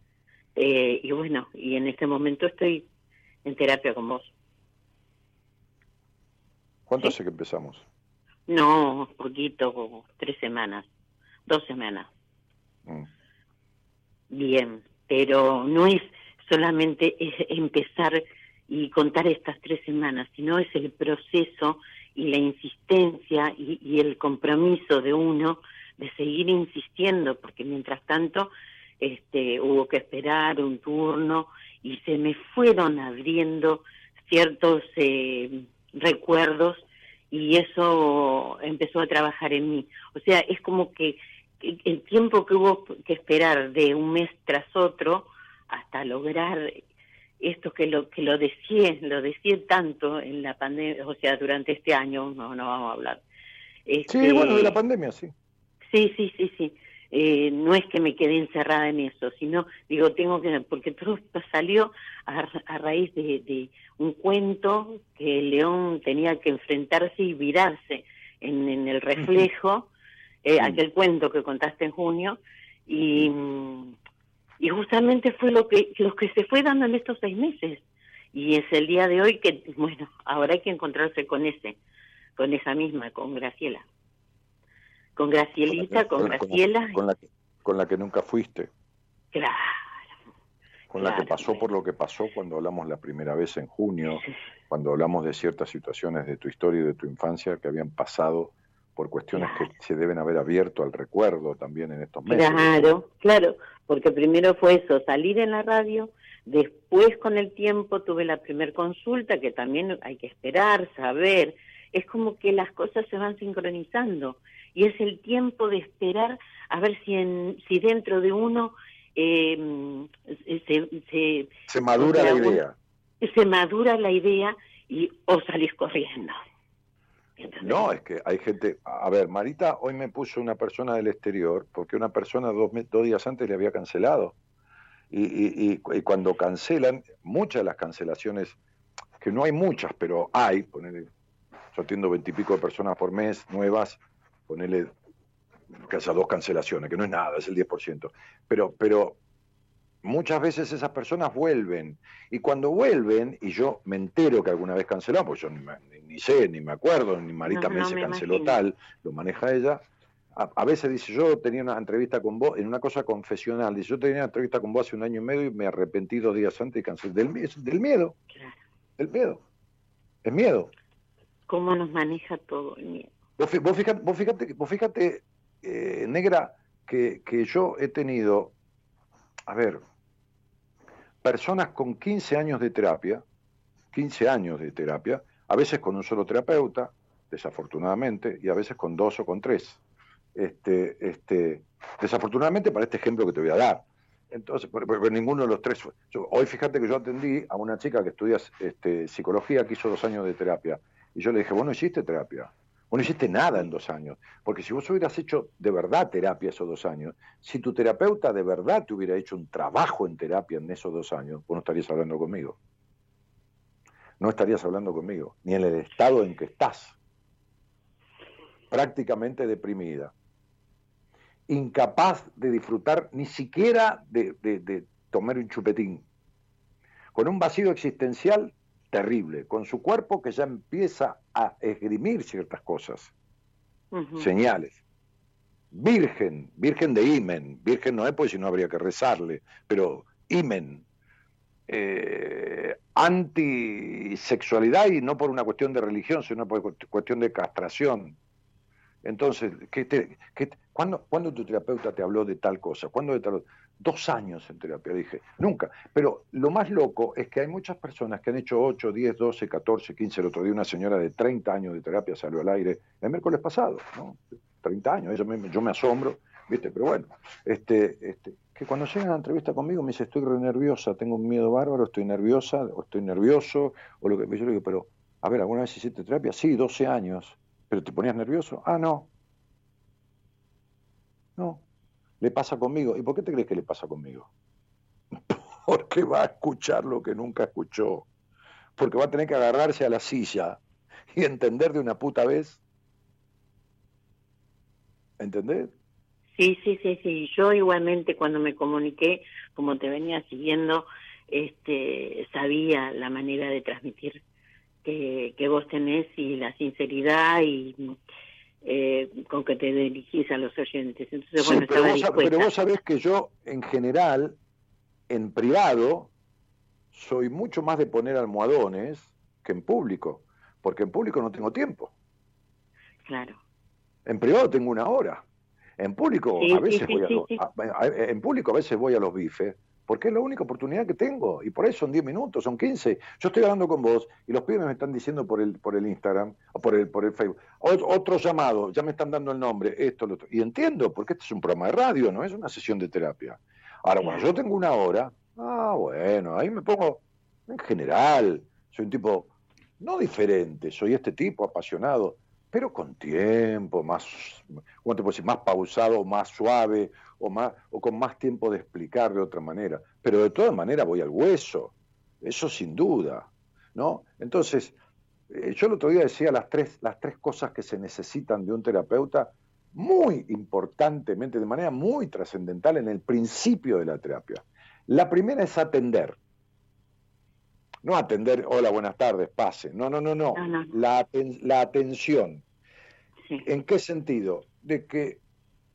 eh, y bueno, y en este momento estoy en terapia con vos. ¿Cuánto hace que empezamos? No, poquito, tres semanas, dos semanas. Mm. Bien, pero no es solamente empezar y contar estas tres semanas, sino es el proceso y la insistencia y, y el compromiso de uno de seguir insistiendo, porque mientras tanto este, hubo que esperar un turno y se me fueron abriendo ciertos eh, recuerdos y eso empezó a trabajar en mí. O sea, es como que el tiempo que hubo que esperar de un mes tras otro hasta lograr esto que lo que lo decía lo decía tanto en la pandemia o sea durante este año no no vamos a hablar Sí, Este, bueno, de la pandemia, sí. sí sí sí sí Eh, no es que me quedé encerrada en eso sino digo tengo que porque todo esto salió a, a raíz de, de un cuento que León tenía que enfrentarse y virarse en, en el reflejo eh, aquel cuento que contaste en junio y y justamente fue lo que lo que se fue dando en estos seis meses. Y es el día de hoy que bueno ahora hay que encontrarse con ese con esa misma con Graciela. Con Gracielita con Con- Graciela. Con la, que, con la que nunca fuiste, claro con la que pasó por lo que pasó cuando hablamos la primera vez en junio, cuando hablamos de ciertas situaciones de tu historia y de tu infancia que habían pasado por cuestiones que se deben haber abierto al recuerdo también en estos meses. Claro, claro, porque primero fue eso, salir en la radio, después con el tiempo tuve la primer consulta, que también hay que esperar, saber, es como que las cosas se van sincronizando y es el tiempo de esperar a ver si, en, si dentro de uno eh, se, se, Se madura la idea. se madura la idea y o salís corriendo. No, es que hay gente. A ver, Marita hoy me puso una persona del exterior porque una persona dos, dos días antes le había cancelado. Y, y- y- y cuando cancelan, muchas de las cancelaciones, que no hay muchas, pero hay, ponele, yo atiendo veintipico de personas por mes nuevas, ponele haya dos cancelaciones, que no es nada, es el 10%. Pero, pero muchas veces esas personas vuelven. Y cuando vuelven, y yo me entero que alguna vez cancelaron, pues yo ni, me- ni- sé, ni me acuerdo, ni Marita No, me dice me canceló imagino. tal, lo maneja ella. A, a veces dice, yo tenía una entrevista con vos, en una cosa confesional, dice, yo tenía una entrevista con vos hace un año y medio y me arrepentí dos días antes y cancelé. Del, del miedo, del miedo. Es miedo. ¿Cómo nos maneja todo el miedo? Vos, fi- vos fíjate, vos fíjate, vos fíjate, eh, negra, que, que yo he tenido, a ver, personas con 15 años de terapia, 15 años de terapia, a veces con un solo terapeuta, desafortunadamente, y a veces con dos o con tres. Este, este, desafortunadamente para este ejemplo que te voy a dar. Entonces, por- porque ninguno de los tres hoy fíjate que yo atendí a una chica que estudia este, psicología que hizo dos años de terapia. Y yo le dije, vos no hiciste terapia. Vos no hiciste nada en dos años. Porque si vos hubieras hecho de verdad terapia esos dos años, si tu terapeuta de verdad te hubiera hecho un trabajo en terapia en esos dos años, vos no estarías hablando conmigo. No estarías hablando conmigo, ni en el estado en que estás. Prácticamente deprimida. Incapaz de disfrutar ni siquiera de, de- de tomar un chupetín. Con un vacío existencial terrible. Con su cuerpo que ya empieza a esgrimir ciertas cosas señales. Virgen, virgen de Imen, virgen no es porque si no habría que rezarle, pero Imen, eh, antisexualidad y no por una cuestión de religión, sino por cu- cuestión de castración. Entonces, ¿qué te, qué te- ¿cuándo, tu terapeuta te habló de tal cosa? ¿Cuándo de tal Dos años en terapia, dije, nunca. Pero lo más loco es que hay muchas personas que han hecho 8, 10, 12, 14, 15. El otro día una señora de 30 años de terapia salió al aire el miércoles pasado, ¿no? 30 años, ella me- yo me asombro, ¿viste? Pero bueno, este, este, que cuando llegan a la entrevista conmigo me dice, estoy re nerviosa, tengo un miedo bárbaro, estoy nerviosa, o estoy nervioso, o lo que yo le digo, pero, a ver, ¿alguna vez hiciste terapia? Sí, 12 años, pero ¿te ponías nervioso? Ah, no. No, le pasa conmigo. ¿Y por qué te crees que le pasa conmigo? Porque va a escuchar lo que nunca escuchó. Porque va a tener que agarrarse a la silla y entender de una puta vez. ¿Entendés? Sí, sí, sí, sí. Yo igualmente cuando me comuniqué, como te venía siguiendo, este, sabía la manera de transmitir que, que vos tenés y la sinceridad y eh, con que te dirigís a los oyentes. Entonces, Sí, bueno, pero, estaba vos, sab- dispuesta. pero vos sabés que yo, en general, en privado, soy mucho más de poner almohadones que en público. Porque en público no tengo tiempo. Claro. En privado tengo una hora. En público Sí, a veces sí, voy a, sí, los- a- en público a veces voy a los bifes, porque es la única oportunidad que tengo, y por eso son 10 minutos, son 15. Yo estoy hablando con vos y los pibes me están diciendo por el, por el Instagram, o por el, por el Facebook, "Ot- otro llamado, ya me están dando el nombre, esto, lo otro. Y entiendo, porque este es un programa de radio, no es una sesión de terapia. Ahora, cuando yo tengo una hora, ah, bueno, ahí me pongo, en general, soy un tipo, no diferente, soy este tipo apasionado, pero con tiempo, más, ¿cómo te? Más pausado, más suave, o, más, o con más tiempo de explicar de otra manera. Pero de todas maneras voy al hueso, eso sin duda, ¿no? Entonces, eh, yo el otro día decía las tres, las tres cosas que se necesitan de un terapeuta muy importantemente, de manera muy trascendental en el principio de la terapia. La primera es atender. No atender, hola, buenas tardes, pase. No, no, no, no. No, no. La, aten- la atención. Sí. ¿En qué sentido? De que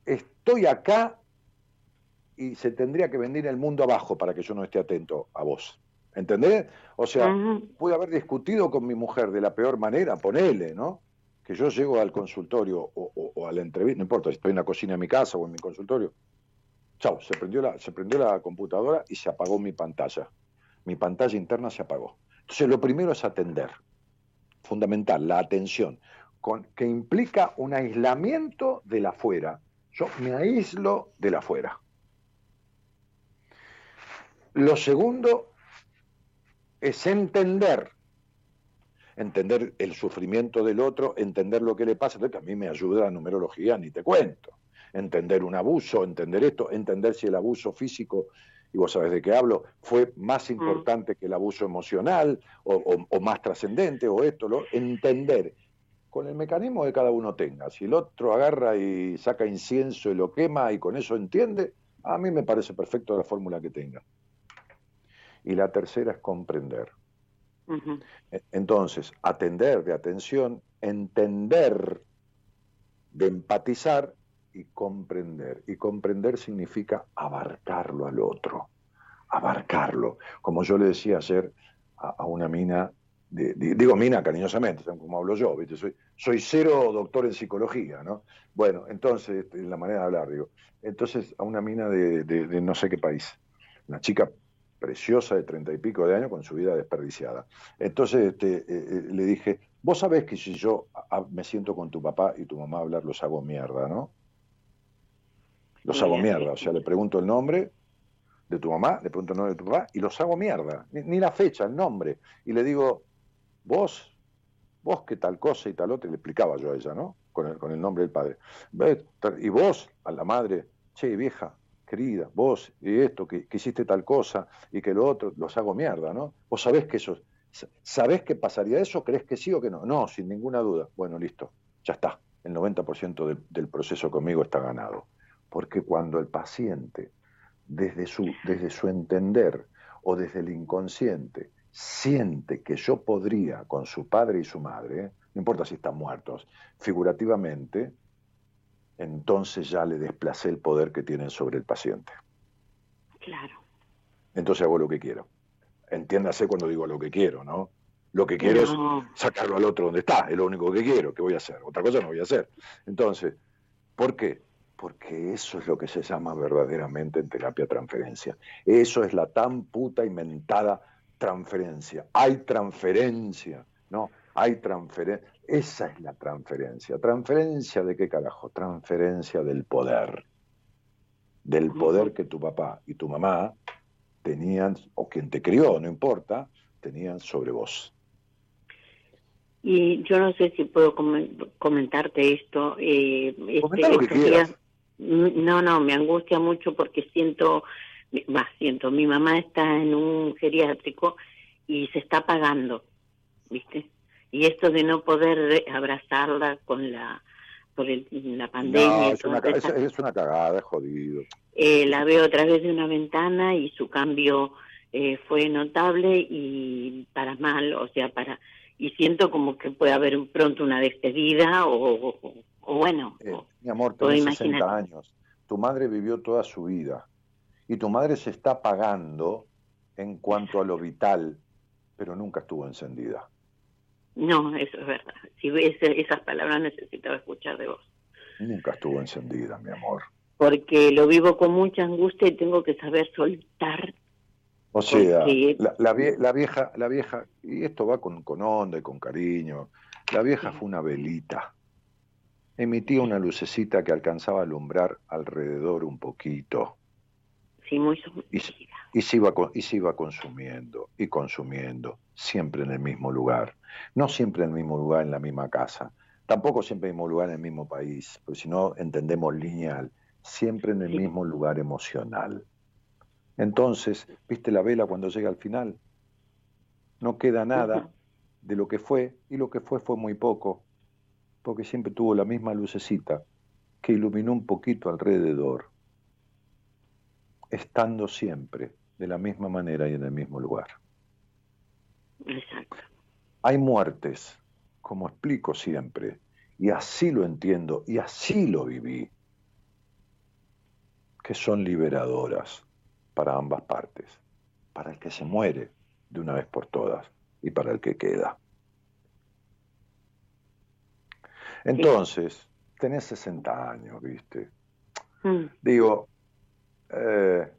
estoy acá y se tendría que venir el mundo abajo para que yo no esté atento a vos. ¿Entendés? O sea, pude haber discutido con mi mujer de la peor manera, ponele, ¿no? Que yo llego al consultorio o, o- o a la entrevista, no importa si estoy en la cocina de mi casa o en mi consultorio. Chau, se prendió, la, se prendió la computadora y se apagó mi pantalla. Mi pantalla interna se apagó. Entonces, lo primero es atender. Fundamental, la atención, que implica un aislamiento de la afuera. Yo me aíslo de la afuera. Lo segundo es entender, entender el sufrimiento del otro, entender lo que le pasa, que a mí me ayuda la numerología, ni te cuento. Entender un abuso, entender esto, entender si el abuso físico, y vos sabés de qué hablo, fue más importante que el abuso emocional, o, o- o más trascendente, o esto, lo, entender con el mecanismo que cada uno tenga. Si el otro agarra y saca incienso y lo quema y con eso entiende, a mí me parece perfecto la fórmula que tenga. Y la tercera es comprender. E- Entonces, atender de atención, entender de empatizar y comprender. Y comprender significa abarcarlo al otro, abarcarlo. Como yo le decía ayer a, a una mina, de- digo mina cariñosamente, ¿saben cómo hablo yo? Soy, soy cero doctor en psicología, ¿no? Bueno, entonces, este, en la manera de hablar, digo. Entonces, a una mina de, no sé qué país, una chica preciosa de treinta y pico de años con su vida desperdiciada. Entonces este, eh, eh, le dije, vos sabés que si yo me siento con tu papá y tu mamá a hablar, los hago mierda, ¿no? Los hago mierda, o sea, le pregunto el nombre de tu mamá, le pregunto el nombre de tu papá y los hago mierda, ni, ni la fecha, el nombre. Y le digo, vos, vos que tal cosa y tal otra, y le explicaba yo a ella, ¿no? Con el, con el nombre del padre. Y vos, a la madre, che, vieja, querida, vos, y esto, que, que hiciste tal cosa, y que lo otro, los hago mierda, ¿no? Vos sabés que eso, ¿sabés que pasaría eso? ¿Crees que sí o que no? No, sin ninguna duda. Bueno, listo, ya está. El 90% del, del proceso conmigo está ganado. Porque cuando el paciente, desde su, desde su entender o desde el inconsciente, siente que yo podría con su padre y su madre, no importa si están muertos, figurativamente, entonces ya le desplacé el poder que tienen sobre el paciente. Claro. Entonces hago lo que quiero. Entiéndase cuando digo lo que quiero, ¿no? Lo que quiero No. es sacarlo al otro donde está, es lo único que quiero, que voy a hacer. Otra cosa no voy a hacer. Entonces, ¿por qué? Porque eso es lo que se llama verdaderamente en terapia transferencia. Eso es la tan puta y mentada transferencia. Hay transferencia, ¿no? Hay transferencia. Esa es la transferencia. ¿Transferencia de qué carajo? Transferencia del poder. Del poder que tu papá y tu mamá tenían, o quien te crió, no importa, tenían sobre vos. Y yo no sé si puedo comen- comentarte esto. Eh, este, lo que estos quieras. días- no, no, me angustia mucho porque siento, más siento, mi mamá está en un geriátrico y se está pagando, ¿viste? Y esto de no poder abrazarla con la por el- la pandemia, No, es una, es, es una cagada, es jodido. eh, la veo a través de una ventana y su cambio eh, fue notable y para mal, o sea, para y siento como que puede haber pronto una despedida o, o- o bueno, Eh, o- mi amor, tenés 60 imagínate. años. Tu madre vivió toda su vida. Y tu madre se está pagando en cuanto a lo vital, pero nunca estuvo encendida. no, eso es verdad. Si ves esas palabras necesitaba escuchar de vos. Nunca estuvo encendida, mi amor. porque lo vivo con mucha angustia y tengo que saber soltar. O sea, Porque- la, la vie- la vieja, la vieja, y esto va con, con onda y con cariño, la vieja fue una velita. Emitía una lucecita que alcanzaba a alumbrar alrededor un poquito. Sí, muy y, y se iba, y se iba consumiendo y consumiendo, siempre en el mismo lugar. No siempre en el mismo lugar, en la misma casa. Tampoco siempre en el mismo lugar, en el mismo país, porque si no entendemos lineal. Siempre en el mismo lugar emocional. Entonces, ¿viste la vela cuando llega al final? No queda nada de lo que fue, y lo que fue fue muy poco, porque siempre tuvo la misma lucecita que iluminó un poquito alrededor estando siempre de la misma manera y en el mismo lugar. Exacto. Hay muertes, como explico siempre, y así lo entiendo y así lo viví, que son liberadoras para ambas partes, para el que se muere de una vez por todas y para el que queda. Entonces, tenés 60 años, ¿viste? Mm. Digo, eh,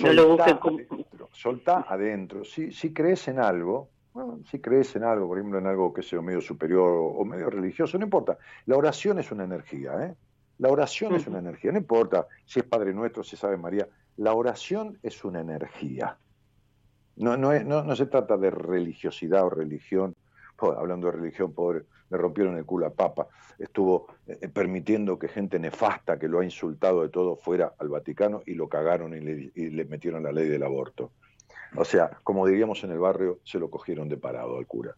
No lo soltá como- adentro, soltá adentro. Si, si crees en algo, bueno, si crees en algo, por ejemplo, en algo que sea medio superior o, medio religioso, no importa. La oración es una energía, ¿eh? La oración es una energía, no importa si es Padre Nuestro, si sabe María. La oración es una energía. No, no, es- no, no se trata de religiosidad o religión. Hablando de religión, pobre, le rompieron el culo a Papa. Estuvo eh, permitiendo que gente nefasta que lo ha insultado de todo fuera al Vaticano y lo cagaron y le, y le metieron la ley del aborto. O sea, como diríamos en el barrio, se lo cogieron de parado al cura.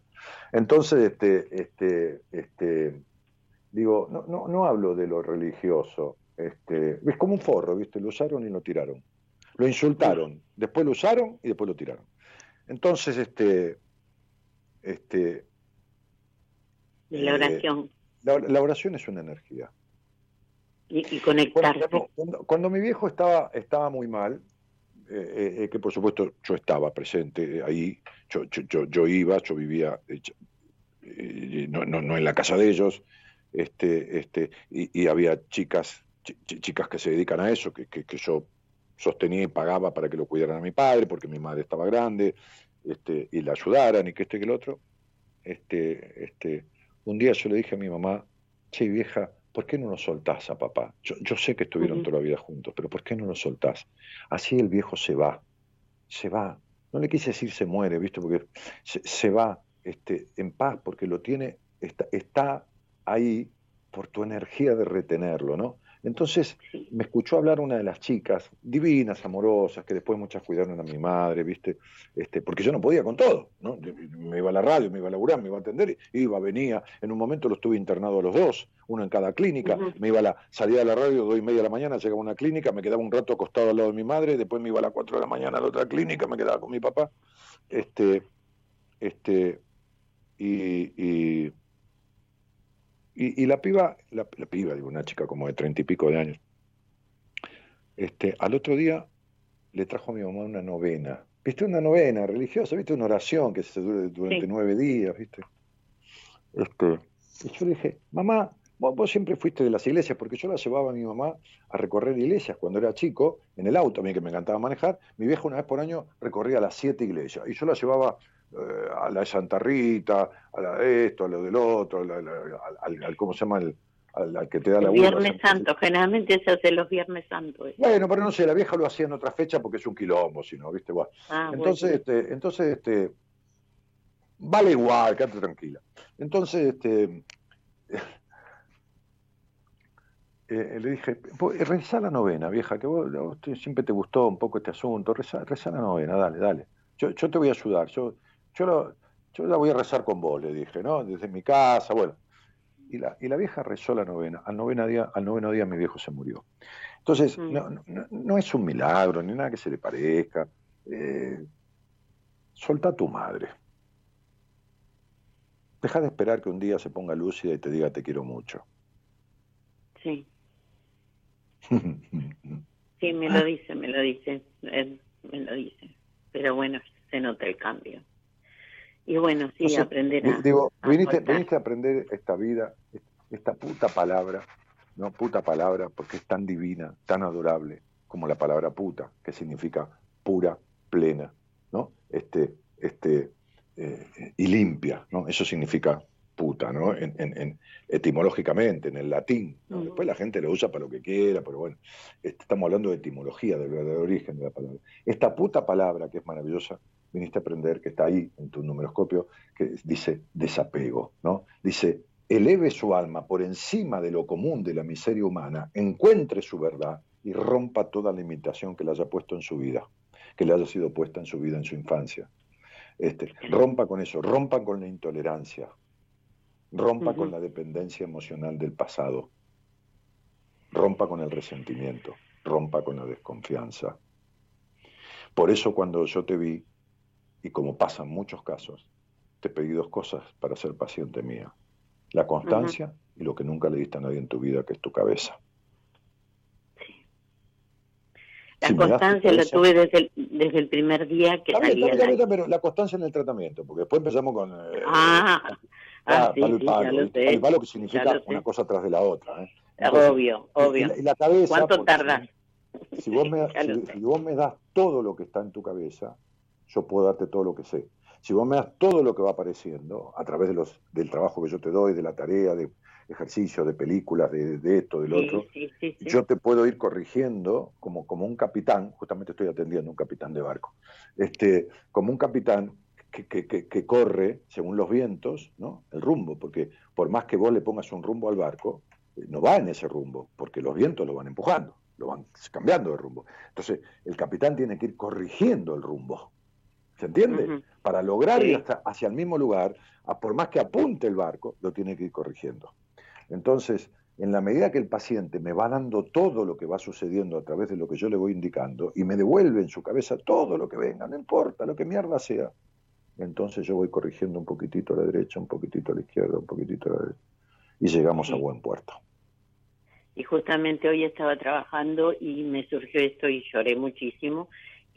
Entonces, este, este, este, digo, no, no, no hablo de lo religioso. Este, es como un forro, ¿viste? Lo usaron y lo tiraron. Lo insultaron, después lo usaron y después lo tiraron. Entonces, este, este, De la Eh, oración la, la oración es una energía. y, y conectarse. cuando, cuando- cuando mi viejo estaba, estaba muy mal, eh, eh, eh, que por supuesto yo estaba presente ahí, yo, yo, yo, yo iba, yo vivía, eh, eh, no, no, no en la casa de ellos, este, este, y, y había chicas, chi- chi- chicas que se dedican a eso, que, que, que yo sostenía y pagaba para que lo cuidaran a mi padre, porque mi madre estaba grande, este, y la ayudaran, y que este que el otro. Este, este, un día yo le dije a mi mamá, che vieja, ¿por qué no lo soltás a papá? Yo, yo sé que estuvieron Ujú. toda la vida juntos, pero ¿por qué no lo soltás? Así el viejo se va, se va. No le quise decir se muere, ¿viste? Porque se, se va este, en paz, porque lo tiene, está, está ahí por tu energía de retenerlo, ¿no? Entonces me escuchó hablar una de las chicas, divinas, amorosas, que después muchas cuidaron a mi madre, ¿viste? Este, porque yo no podía con todo, ¿no? Me iba a la radio, me iba a laburar, me iba a atender, iba, venía. En un momento los tuve internado a los dos, uno en cada clínica. Me iba a la, salía de la radio, dos y media de la mañana, llegaba a una clínica, me quedaba un rato acostado al lado de mi madre, después me iba a las cuatro de la mañana a la otra clínica, me quedaba con mi papá. Este, este, y, y, y, y la piba, la, la piba, digo, una chica como de treinta y pico de años, este, al otro día le trajo a mi mamá una novena. ¿Viste? Una novena religiosa, ¿viste? Una oración que se dura durante Sí. nueve días, ¿viste? Este, y yo le dije, mamá, vos, vos siempre fuiste de las iglesias, porque yo la llevaba a mi mamá a recorrer iglesias cuando era chico, en el auto, a mí que me encantaba manejar. Mi vieja una vez por año recorría las siete iglesias, y yo la llevaba a la de Santa Rita, a la de esto, a lo del otro, a la- la- al, ¿cómo se llama? El, al, que te da la El uva, Viernes Santo, generalmente se hace los Viernes Santos. bueno, pero no sé, la vieja lo hacía en otra fecha porque es un quilombo, si no, ¿viste? Bueno, Ah, entonces, bueno. este, entonces, este, vale igual, quédate tranquila. Entonces, este, eh, le dije, "Po- rezá la novena, vieja, que vos, vos siempre te gustó un poco este asunto, rezá, rezá la novena, dale, dale. Yo, yo te voy a ayudar, yo, yo, lo- yo la voy a rezar con vos, le dije, ¿no? Desde mi casa, bueno. Y la, y la vieja rezó la novena. Al, novena día, al noveno día mi viejo se murió. Entonces, Mm. no, no- no es un milagro, ni nada que se le parezca. Eh, solta a tu madre. Deja de esperar que un día se ponga lúcida y te diga te quiero mucho. Sí, sí, me lo dice, me lo dice, él me lo dice. Pero bueno, se nota el cambio. Y bueno, sí, Entonces, aprender di- a... Digo, a viniste, viniste a aprender esta vida, esta puta palabra, no puta palabra, porque es tan divina, tan adorable como la palabra puta, que significa pura, plena, ¿no? Este, este, eh, y limpia, ¿no? Eso significa puta, ¿no? En, en- en- etimológicamente, en el latín. ¿no? Después la gente lo usa para lo que quiera, pero bueno, este, estamos hablando de etimología, del verdadero origen de la palabra. Esta puta palabra, que es maravillosa, viniste a aprender, que está ahí en tu numeroscopio, que dice desapego, ¿no? Dice, eleve su alma por encima de lo común de la miseria humana, encuentre su verdad y rompa toda limitación que le haya puesto en su vida, que le haya sido puesta en su vida en su infancia. Este, rompa con eso, rompa con la intolerancia, rompa con la dependencia emocional del pasado, rompa con el resentimiento, rompa con la desconfianza. Por eso cuando yo te vi, y como pasa en muchos casos, te pedí dos cosas para ser paciente mía. La constancia y lo que nunca le diste a nadie en tu vida, que es tu cabeza. La Si constancia la tuve desde el, desde el primer día que bien, salí pero la constancia en el tratamiento, porque después empezamos con eh, Ah, ah, ah, sí, palo y sí, palo, ya lo ¿viste? sé. Palo y palo que significa una cosa tras de la otra. ¿eh? Obvio, y obvio. la- y la cabeza, ¿Cuánto si- tardas? Si vos, me, si vos me das todo lo que está en tu cabeza, yo puedo darte todo lo que sé. Si vos me das todo lo que va apareciendo a través de los, del trabajo que yo te doy, de la tarea, de ejercicios, de películas, de, de esto, del otro, sí, sí, sí. yo te puedo ir corrigiendo como, como un capitán, justamente estoy atendiendo a un capitán de barco, este, como un capitán que, que- que- que corre según los vientos, ¿no? El rumbo, porque por más que vos le pongas un rumbo al barco, eh, no va en ese rumbo, porque los vientos lo van empujando, lo van cambiando de rumbo. Entonces, el capitán tiene que ir corrigiendo el rumbo. ¿Se entiende? Para lograr Sí. ir hasta, hacia el mismo lugar, a- por más que apunte el barco, lo tiene que ir corrigiendo. Entonces, en la medida que el paciente me va dando todo lo que va sucediendo a través de lo que yo le voy indicando y me devuelve en su cabeza todo lo que venga, no importa lo que mierda sea, entonces yo voy corrigiendo un poquitito a la derecha, un poquitito a la izquierda, un poquitito a la derecha y llegamos a buen puerto. Y justamente hoy estaba trabajando y me surgió esto y lloré muchísimo.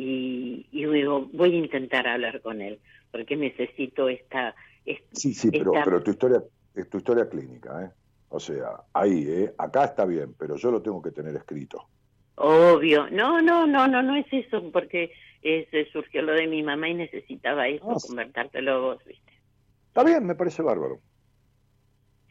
Y, y digo, voy a intentar hablar con él, porque necesito esta... es- Sí, sí, pero, esta- pero tu historia es tu historia clínica, ¿eh? O sea, ahí, ¿eh? Acá está bien, pero yo lo tengo que tener escrito. Obvio. No, no, no, no, no es eso, porque eh, se surgió lo de mi mamá y necesitaba eso, Ah, convertártelo vos, ¿viste? Está bien, me parece bárbaro.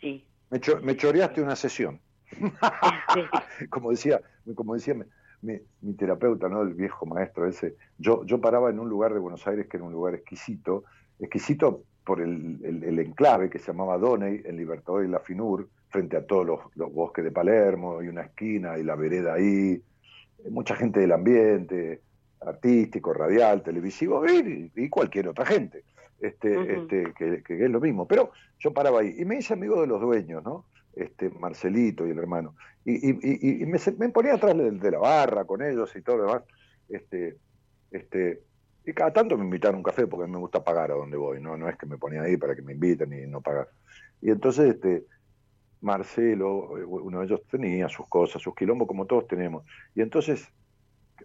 Sí. Me, cho- me choreaste una sesión. como decía, como decía mi, mi- terapeuta, ¿no? El viejo maestro ese. Yo, yo paraba en un lugar de Buenos Aires que era un lugar exquisito, exquisito por el, el- el enclave que se llamaba Doney, en Libertador y la Finur, frente a todos los, los bosques de Palermo, y una esquina, y la vereda ahí, mucha gente del ambiente, artístico, radial, televisivo, y, y cualquier otra gente, este, este, que, que es lo mismo. Pero yo paraba ahí, y me hice amigo de los dueños, ¿no? Este, Marcelito y el hermano. Y, y- me, me ponía atrás de, de la barra con ellos y todo lo demás. Este, este, y cada tanto me invitaron a un café porque me gusta pagar a donde voy, ¿no? No es que me ponía ahí para que me inviten y no pagar. Y entonces, este, Marcelo, eh, uno de ellos tenía sus cosas, sus quilombos como todos tenemos. Y entonces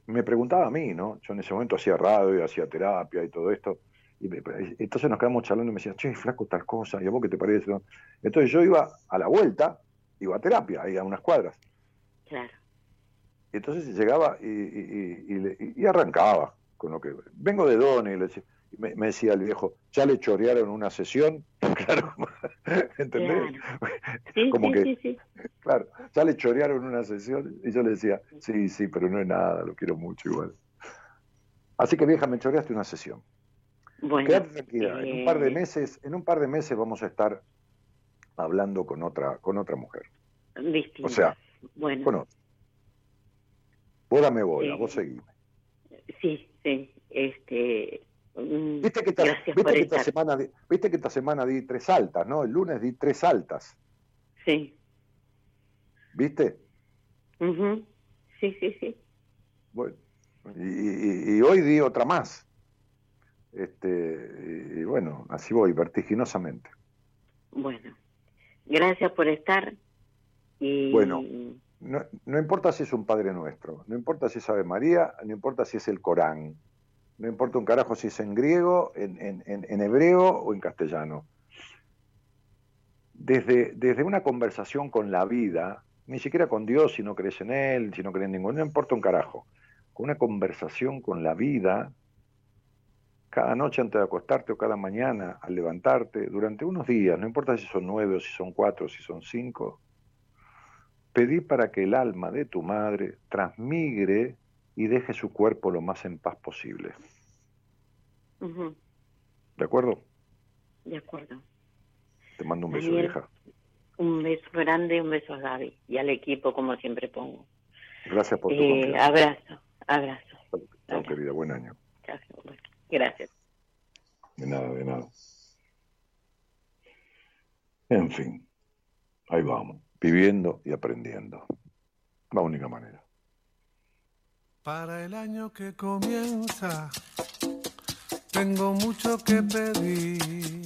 me preguntaba a mí, ¿no? Yo en ese momento hacía radio, hacía terapia y todo esto. Y me- entonces nos quedamos charlando y me decía, che, flaco, tal cosa, ¿y a vos qué te parece? no?". Entonces yo iba a la vuelta, iba a terapia, ahí a unas cuadras. Claro. Y entonces llegaba y, arrancaba con lo que. Vengo de Don y le decía, y me, me decía el viejo, ¿ya le chorearon una sesión? Claro, ¿entendés? Sí, Como sí, que- sí, sí. Claro, ya le chorearon una sesión y yo le decía, sí, sí, pero no es nada, lo quiero mucho igual. Así que vieja, me choreaste una sesión. Bueno, Quédate tranquila, en un par de eh, meses, en un par de meses vamos a estar hablando con otra, con otra mujer. distinto. O sea, bueno, bueno, vos dame bola, Sí. vos seguime. sí, sí, este... mm, Viste que, esta, viste que esta semana, di- viste que esta semana di tres altas, ¿no? El lunes di tres altas, Sí. ¿viste? ujú, Sí, sí, sí. Bueno, y, y- y hoy di otra más. Este, y, y bueno, así voy, vertiginosamente. Bueno, gracias por estar. Y Bueno. No, no importa si es un Padre Nuestro, no importa si es Ave María, no importa si es el Corán, No importa un carajo si es en griego, en, en- en- en hebreo o en castellano. Desde, desde una conversación con la vida, ni siquiera con Dios si no crees en Él, si no crees en ninguno, no importa un carajo. Con una conversación con la vida, cada noche antes de acostarte o cada mañana al levantarte, durante unos días, no importa si son nueve o si son cuatro o si son cinco, pedí para que el alma de tu madre transmigre y deje su cuerpo lo más en paz posible. ¿De acuerdo? De acuerdo. Te mando un beso, Daniel, vieja. Un beso grande, un beso a Gaby y al equipo, como siempre pongo. Gracias por tu Eh, confianza. abrazo, abrazo. Chao, querida. Buen año. Chao, bueno, Gracias. De nada, de nada. En fin, ahí vamos, viviendo y aprendiendo. La única manera. Para el año que comienza, tengo mucho que pedir.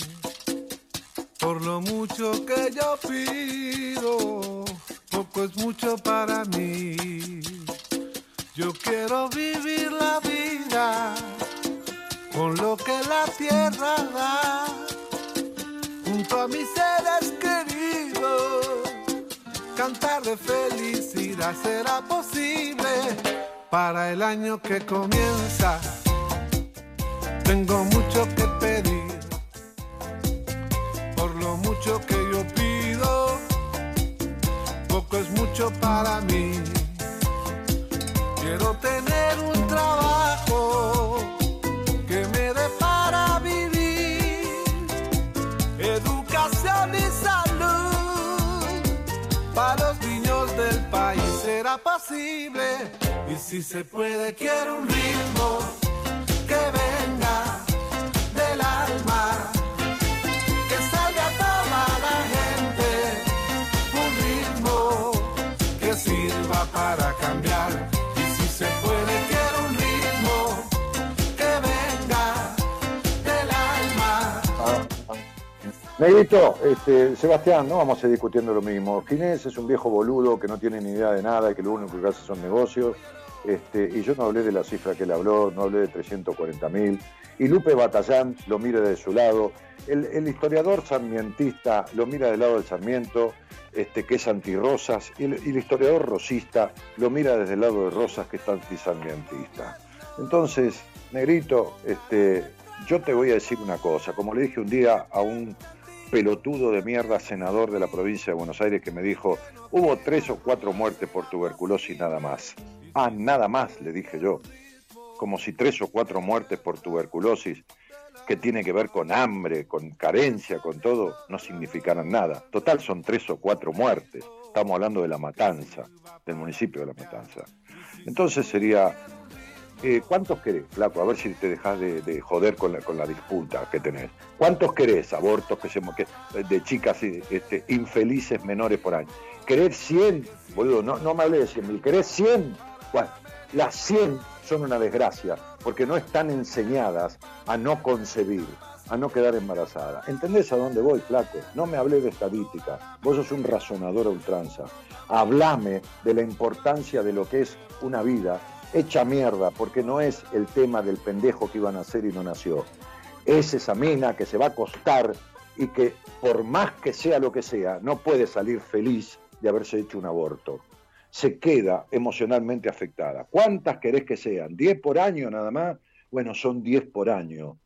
Por lo mucho que yo pido, poco es mucho para mí. Yo quiero vivir la vida con lo que la tierra da, junto a mis seres queridos. Cantar de felicidad será posible para el año que comienza. Tengo mucho que pedir, por lo mucho que yo pido, poco es mucho para mí. Quiero tener un Y si se puede, quiero un ritmo que venga del alma, que salga toda la gente. Un ritmo que sirva para cambiar. Negrito, este, Sebastián, no vamos a ir discutiendo lo mismo. Ginés es un viejo boludo que no tiene ni idea de nada y que lo único que hace son negocios. Este, y yo no hablé de la cifra que él habló, no hablé de 340 mil. Y Lupe Batallán lo mira de su lado. El, historiador sarmientista lo mira del lado del Sarmiento, este, que es antirrosas. Y el, y el historiador rosista lo mira desde el lado de Rosas, que es antisarmientista. Entonces, Negrito, este, yo te voy a decir una cosa. Como le dije un día a un pelotudo de mierda senador de la provincia de Buenos Aires que me dijo, hubo tres o cuatro muertes por tuberculosis nada más. Ah, nada más, le dije yo. Como si tres o cuatro muertes por tuberculosis, que tiene que ver con hambre, con carencia, con todo, no significaran nada. Total son tres o cuatro muertes. Estamos hablando de la matanza, del municipio de la matanza. Entonces sería, eh, ¿cuántos querés, flaco? A ver si te dejas de, de joder con la, disputa que tenés. ¿Cuántos querés abortos que se, que, de chicas este, infelices menores por año? ¿Querés 100? Boludo, no, no me hablé de 100 mil. ¿Querés 100? Bueno, las 100 son una desgracia porque no están enseñadas a no concebir, a no quedar embarazada. ¿Entendés a dónde voy, flaco? No me hablé de estadística. Vos sos un razonador a ultranza. Hablame de la importancia de lo que es una vida hecha mierda, porque no es el tema del pendejo que iba a nacer y no nació. Es esa mina que se va a acostar y que por más que sea lo que sea, no puede salir feliz de haberse hecho un aborto. Se queda emocionalmente afectada. ¿Cuántas querés que sean? ¿10 por año nada más? Bueno, son 10 por año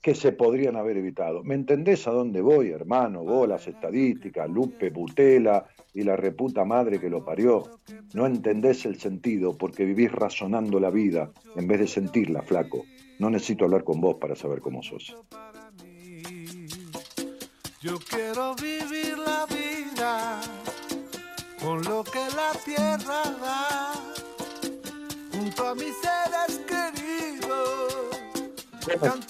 que se podrían haber evitado. ¿Me entendés a dónde voy, hermano? Vos, las estadísticas, Lupe, Butela y la reputa madre que lo parió. No entendés el sentido porque vivís razonando la vida en vez de sentirla, flaco. No necesito hablar con vos para saber cómo sos. Yo quiero vivir la vida con lo que la tierra da, junto a mis seres queridos.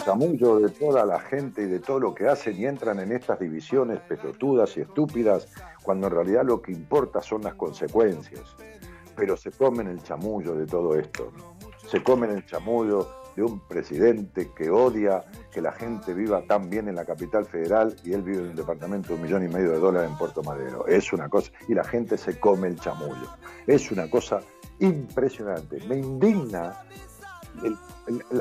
Chamullo de toda la gente y de todo lo que hacen y entran en estas divisiones pelotudas y estúpidas, cuando en realidad lo que importa son las consecuencias. Pero se comen el chamullo de todo esto. Se comen el chamullo de un presidente que odia que la gente viva tan bien en la capital federal y él vive en un departamento de un millón y medio de dólares en Puerto Madero. Es una cosa, y la gente se come el chamullo. Es una cosa impresionante. Me indigna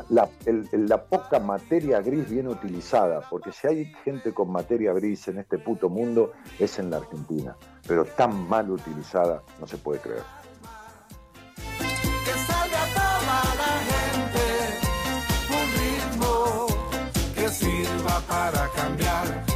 la, poca materia gris bien utilizada, porque si hay gente con materia gris en este puto mundo es en la Argentina, pero tan mal utilizada no se puede creer. un ritmo que sirva para cambiar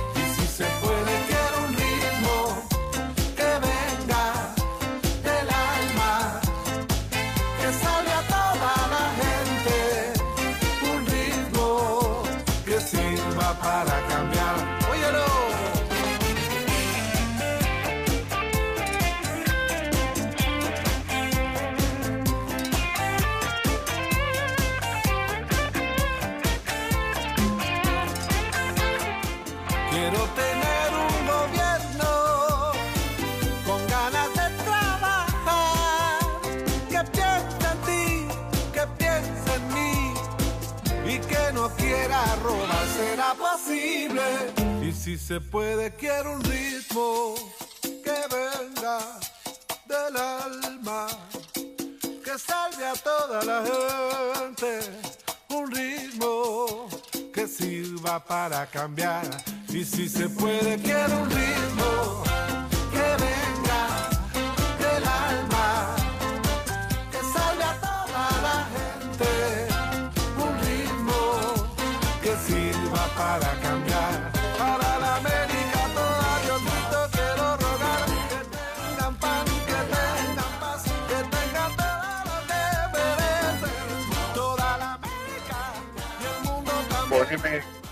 no quiera robar. ¿Será posible? Y si se puede, quiero un ritmo que venga del alma, que salve a toda la gente. Un ritmo que sirva para cambiar. Y si se puede, quiero un ritmo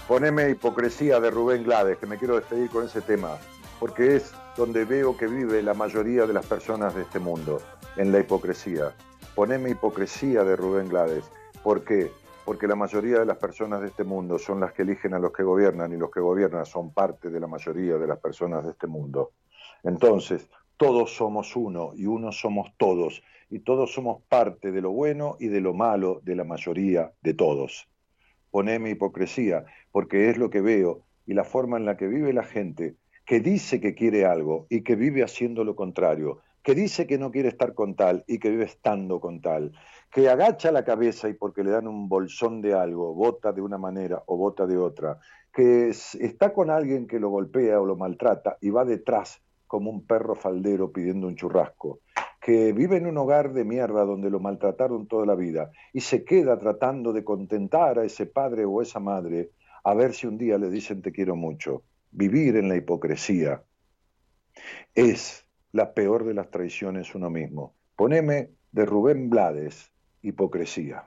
Poneme, hipocresía de Rubén Glades, que me quiero despedir con ese tema, porque es donde veo que vive la mayoría de las personas de este mundo, en la hipocresía. Poneme hipocresía de Rubén Glades. ¿Por qué? Porque la mayoría de las personas de este mundo son las que eligen a los que gobiernan y los que gobiernan son parte de la mayoría de las personas de este mundo. Entonces, todos somos uno y uno somos todos y todos somos parte de lo bueno y de lo malo de la mayoría de todos poneme hipocresía, porque es lo que veo y la forma en la que vive la gente, que dice que quiere algo y que vive haciendo lo contrario, que dice que no quiere estar con tal y que vive estando con tal, que agacha la cabeza y porque le dan un bolsón de algo, vota de una manera o vota de otra, que es- está con alguien que lo golpea o lo maltrata y va detrás como un perro faldero pidiendo un churrasco, que vive en un hogar de mierda donde lo maltrataron toda la vida y se queda tratando de contentar a ese padre o esa madre a ver si un día le dicen te quiero mucho. Vivir en la hipocresía es la peor de las traiciones uno mismo. Poneme de Rubén Blades, hipocresía.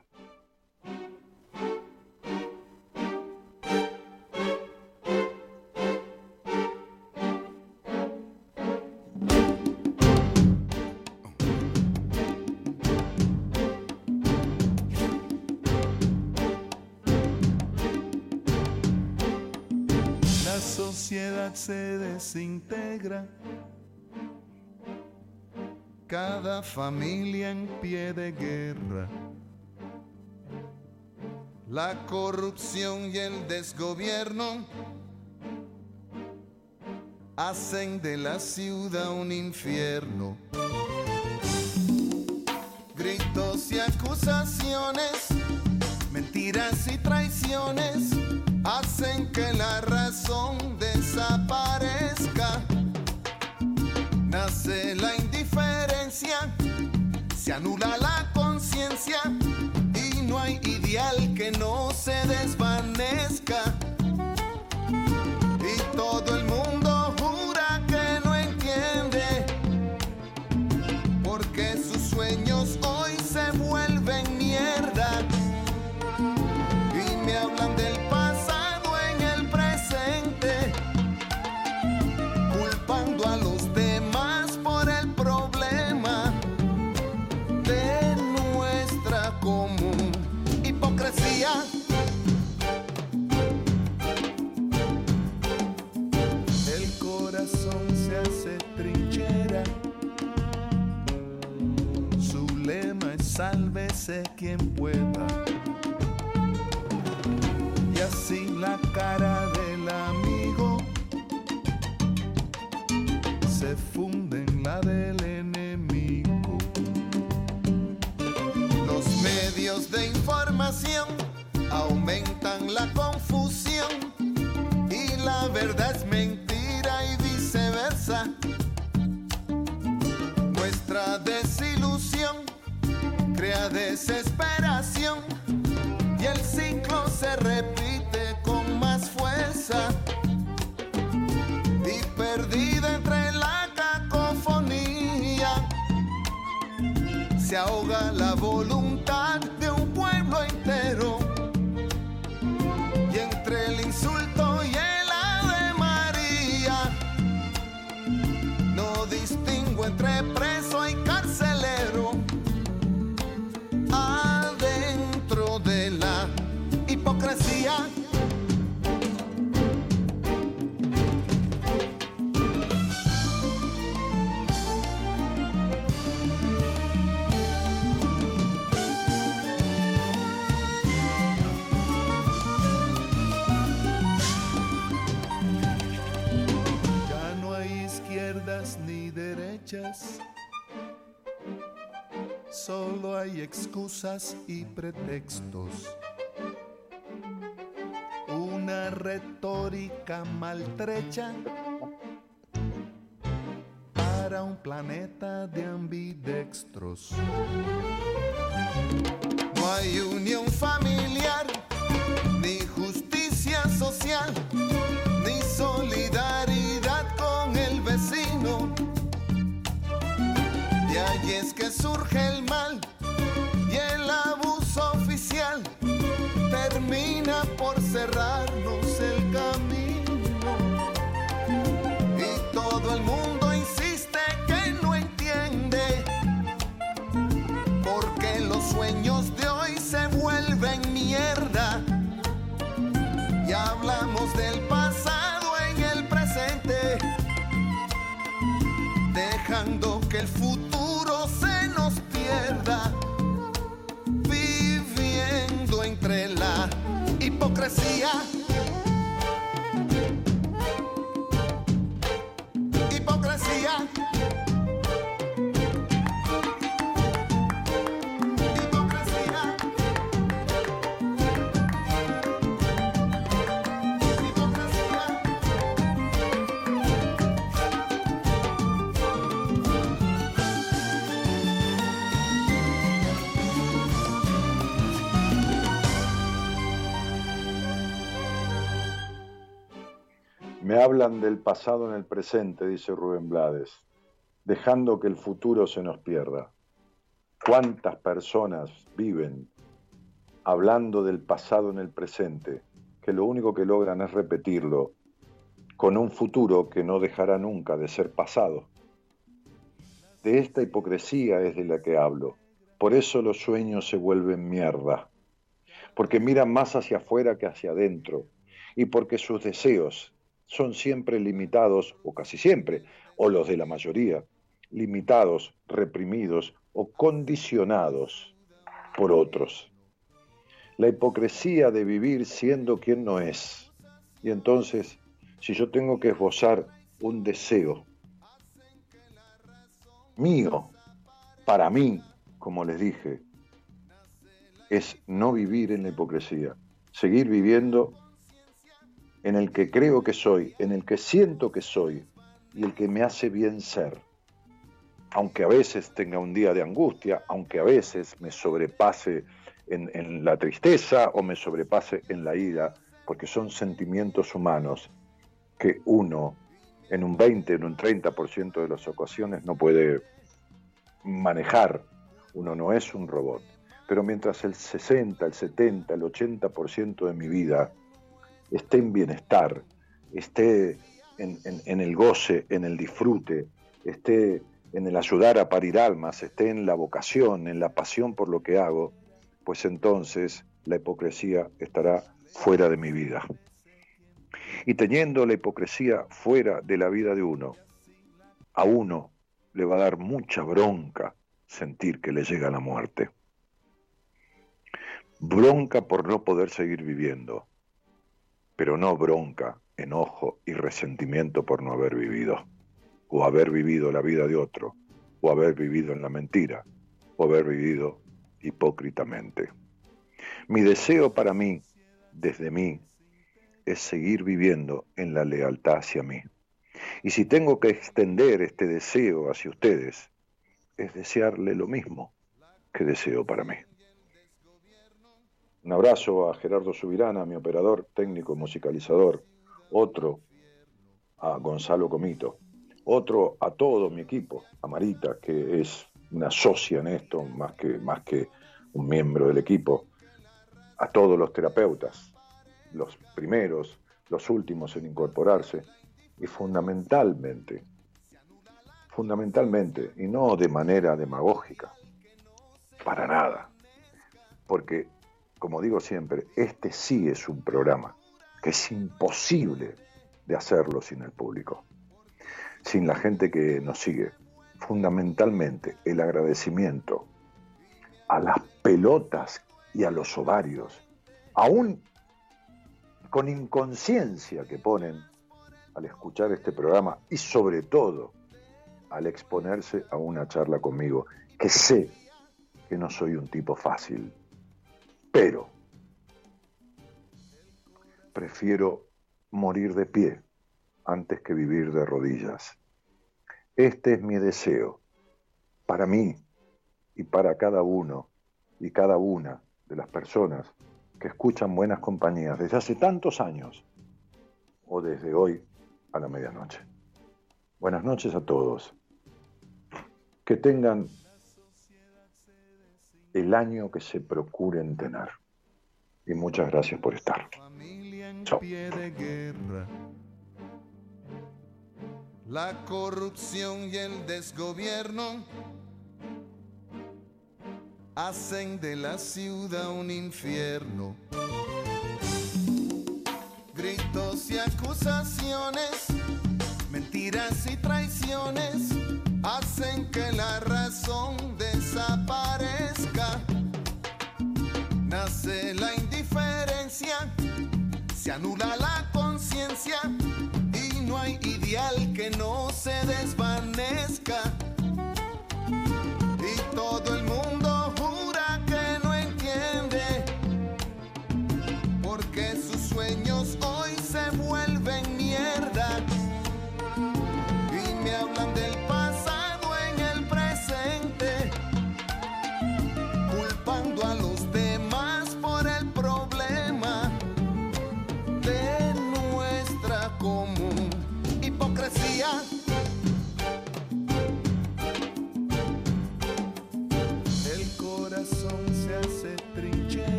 Cada familia en pie de guerra. La corrupción y el desgobierno hacen de la ciudad un infierno. Gritos y acusaciones, mentiras y traiciones hacen que la razón desaparezca. La indiferencia, se anula la conciencia y no hay ideal que no se desvanezca. Y todo sálvese quien pueda. Y así la cara del amigo se funde desesperación y el ciclo se repite con más fuerza. Y perdida entre la cacofonía, se ahoga la voluntad de un pueblo entero. Solo hay excusas y pretextos. Una retórica maltrecha para un planeta de ambidextros. No hay unión familiar, ni justicia social, ni solidaridad Y es que surge el mal y el abuso oficial termina por cerrarnos el camino. Y todo el mundo insiste que no entiende porque los sueños de hoy se vuelven mierda. Y hablamos del pasado en el presente, dejando que el futuro hipocresía. Me hablan del pasado en el presente, dice Rubén Blades, dejando que el futuro se nos pierda. ¿Cuántas personas viven hablando del pasado en el presente, que lo único que logran es repetirlo con un futuro que no dejará nunca de ser pasado? De esta hipocresía es de la que hablo. Por eso los sueños se vuelven mierda. Porque miran más hacia afuera que hacia adentro. Y porque sus deseos son siempre limitados, o casi siempre, o los de la mayoría, limitados, reprimidos o condicionados por otros. La hipocresía de vivir siendo quien no es. Y entonces, si yo tengo que esbozar un deseo mío, para mí, como les dije, es no vivir en la hipocresía, seguir viviendo en el que creo que soy, en el que siento que soy y el que me hace bien ser. Aunque a veces tenga un día de angustia, aunque a veces me sobrepase en, en la tristeza o me sobrepase en la ira, porque son sentimientos humanos que uno en un 20, en un 30% de las ocasiones no puede manejar. Uno no es un robot. Pero mientras el 60, el 70, el 80% de mi vida esté en bienestar, esté en, el goce, en el disfrute, esté en el ayudar a parir almas, esté en la vocación, en la pasión por lo que hago, pues entonces la hipocresía estará fuera de mi vida. Y teniendo la hipocresía fuera de la vida de uno, a uno le va a dar mucha bronca sentir que le llega la muerte. Bronca por no poder seguir viviendo, pero no bronca, enojo y resentimiento por no haber vivido, o haber vivido la vida de otro, o haber vivido en la mentira, o haber vivido hipócritamente. Mi deseo para mí, desde mí, es seguir viviendo en la lealtad hacia mí. Y si tengo que extender este deseo hacia ustedes, es desearle lo mismo que deseo para mí. Un abrazo a Gerardo Subirana, mi operador técnico musicalizador. Otro a Gonzalo Comito. Otro a todo mi equipo, a Marita, que es una socia en esto, más que, más que un miembro del equipo. A todos los terapeutas, los primeros, los últimos en incorporarse. Y fundamentalmente, fundamentalmente, y no de manera demagógica, para nada, porque como digo siempre, este sí es un programa que es imposible de hacerlo sin el público, sin la gente que nos sigue. Fundamentalmente el agradecimiento a las pelotas y a los ovarios, aún con inconsciencia que ponen al escuchar este programa y sobre todo al exponerse a una charla conmigo, que sé que no soy un tipo fácil, pero prefiero morir de pie antes que vivir de rodillas. Este es mi deseo para mí y para cada uno y cada una de las personas que escuchan buenas compañías desde hace tantos años o desde hoy a la medianoche. Buenas noches a todos. Que tengan el año que se procuren tener. Y muchas gracias por estar. Chao. pie de guerra. La corrupción y el desgobierno hacen de la ciudad un infierno. Gritos y acusaciones, mentiras y traiciones hacen que la razón desaparezca. Nace la indiferencia, se anula la conciencia y no hay ideal que no se desvanezca.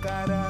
Cara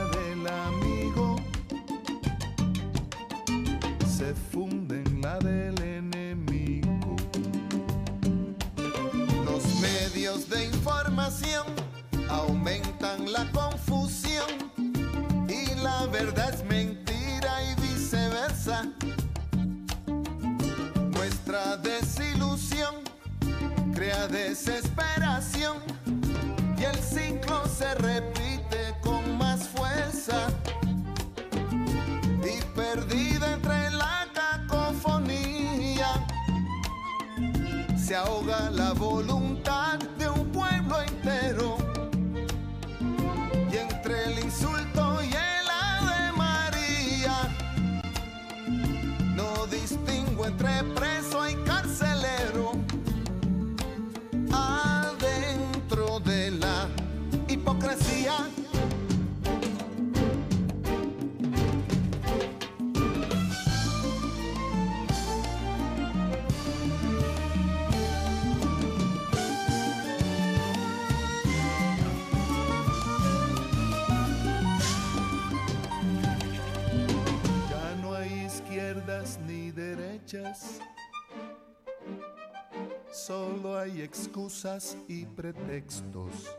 excusas y pretextos.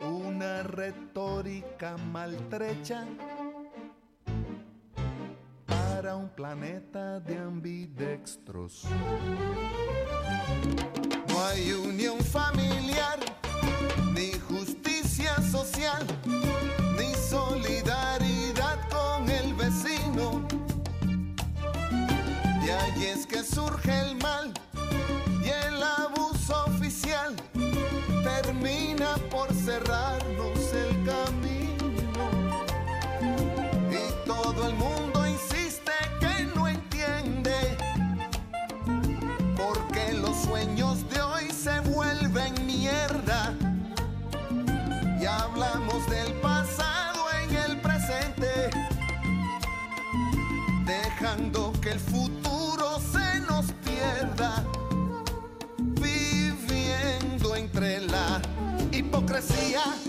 Una retórica maltrecha para un planeta de ambidextros. No hay unión familiar, ni justicia social, ni solidaridad con el vecino. De ahí es que surge el mal por cerrarnos el hipocresía.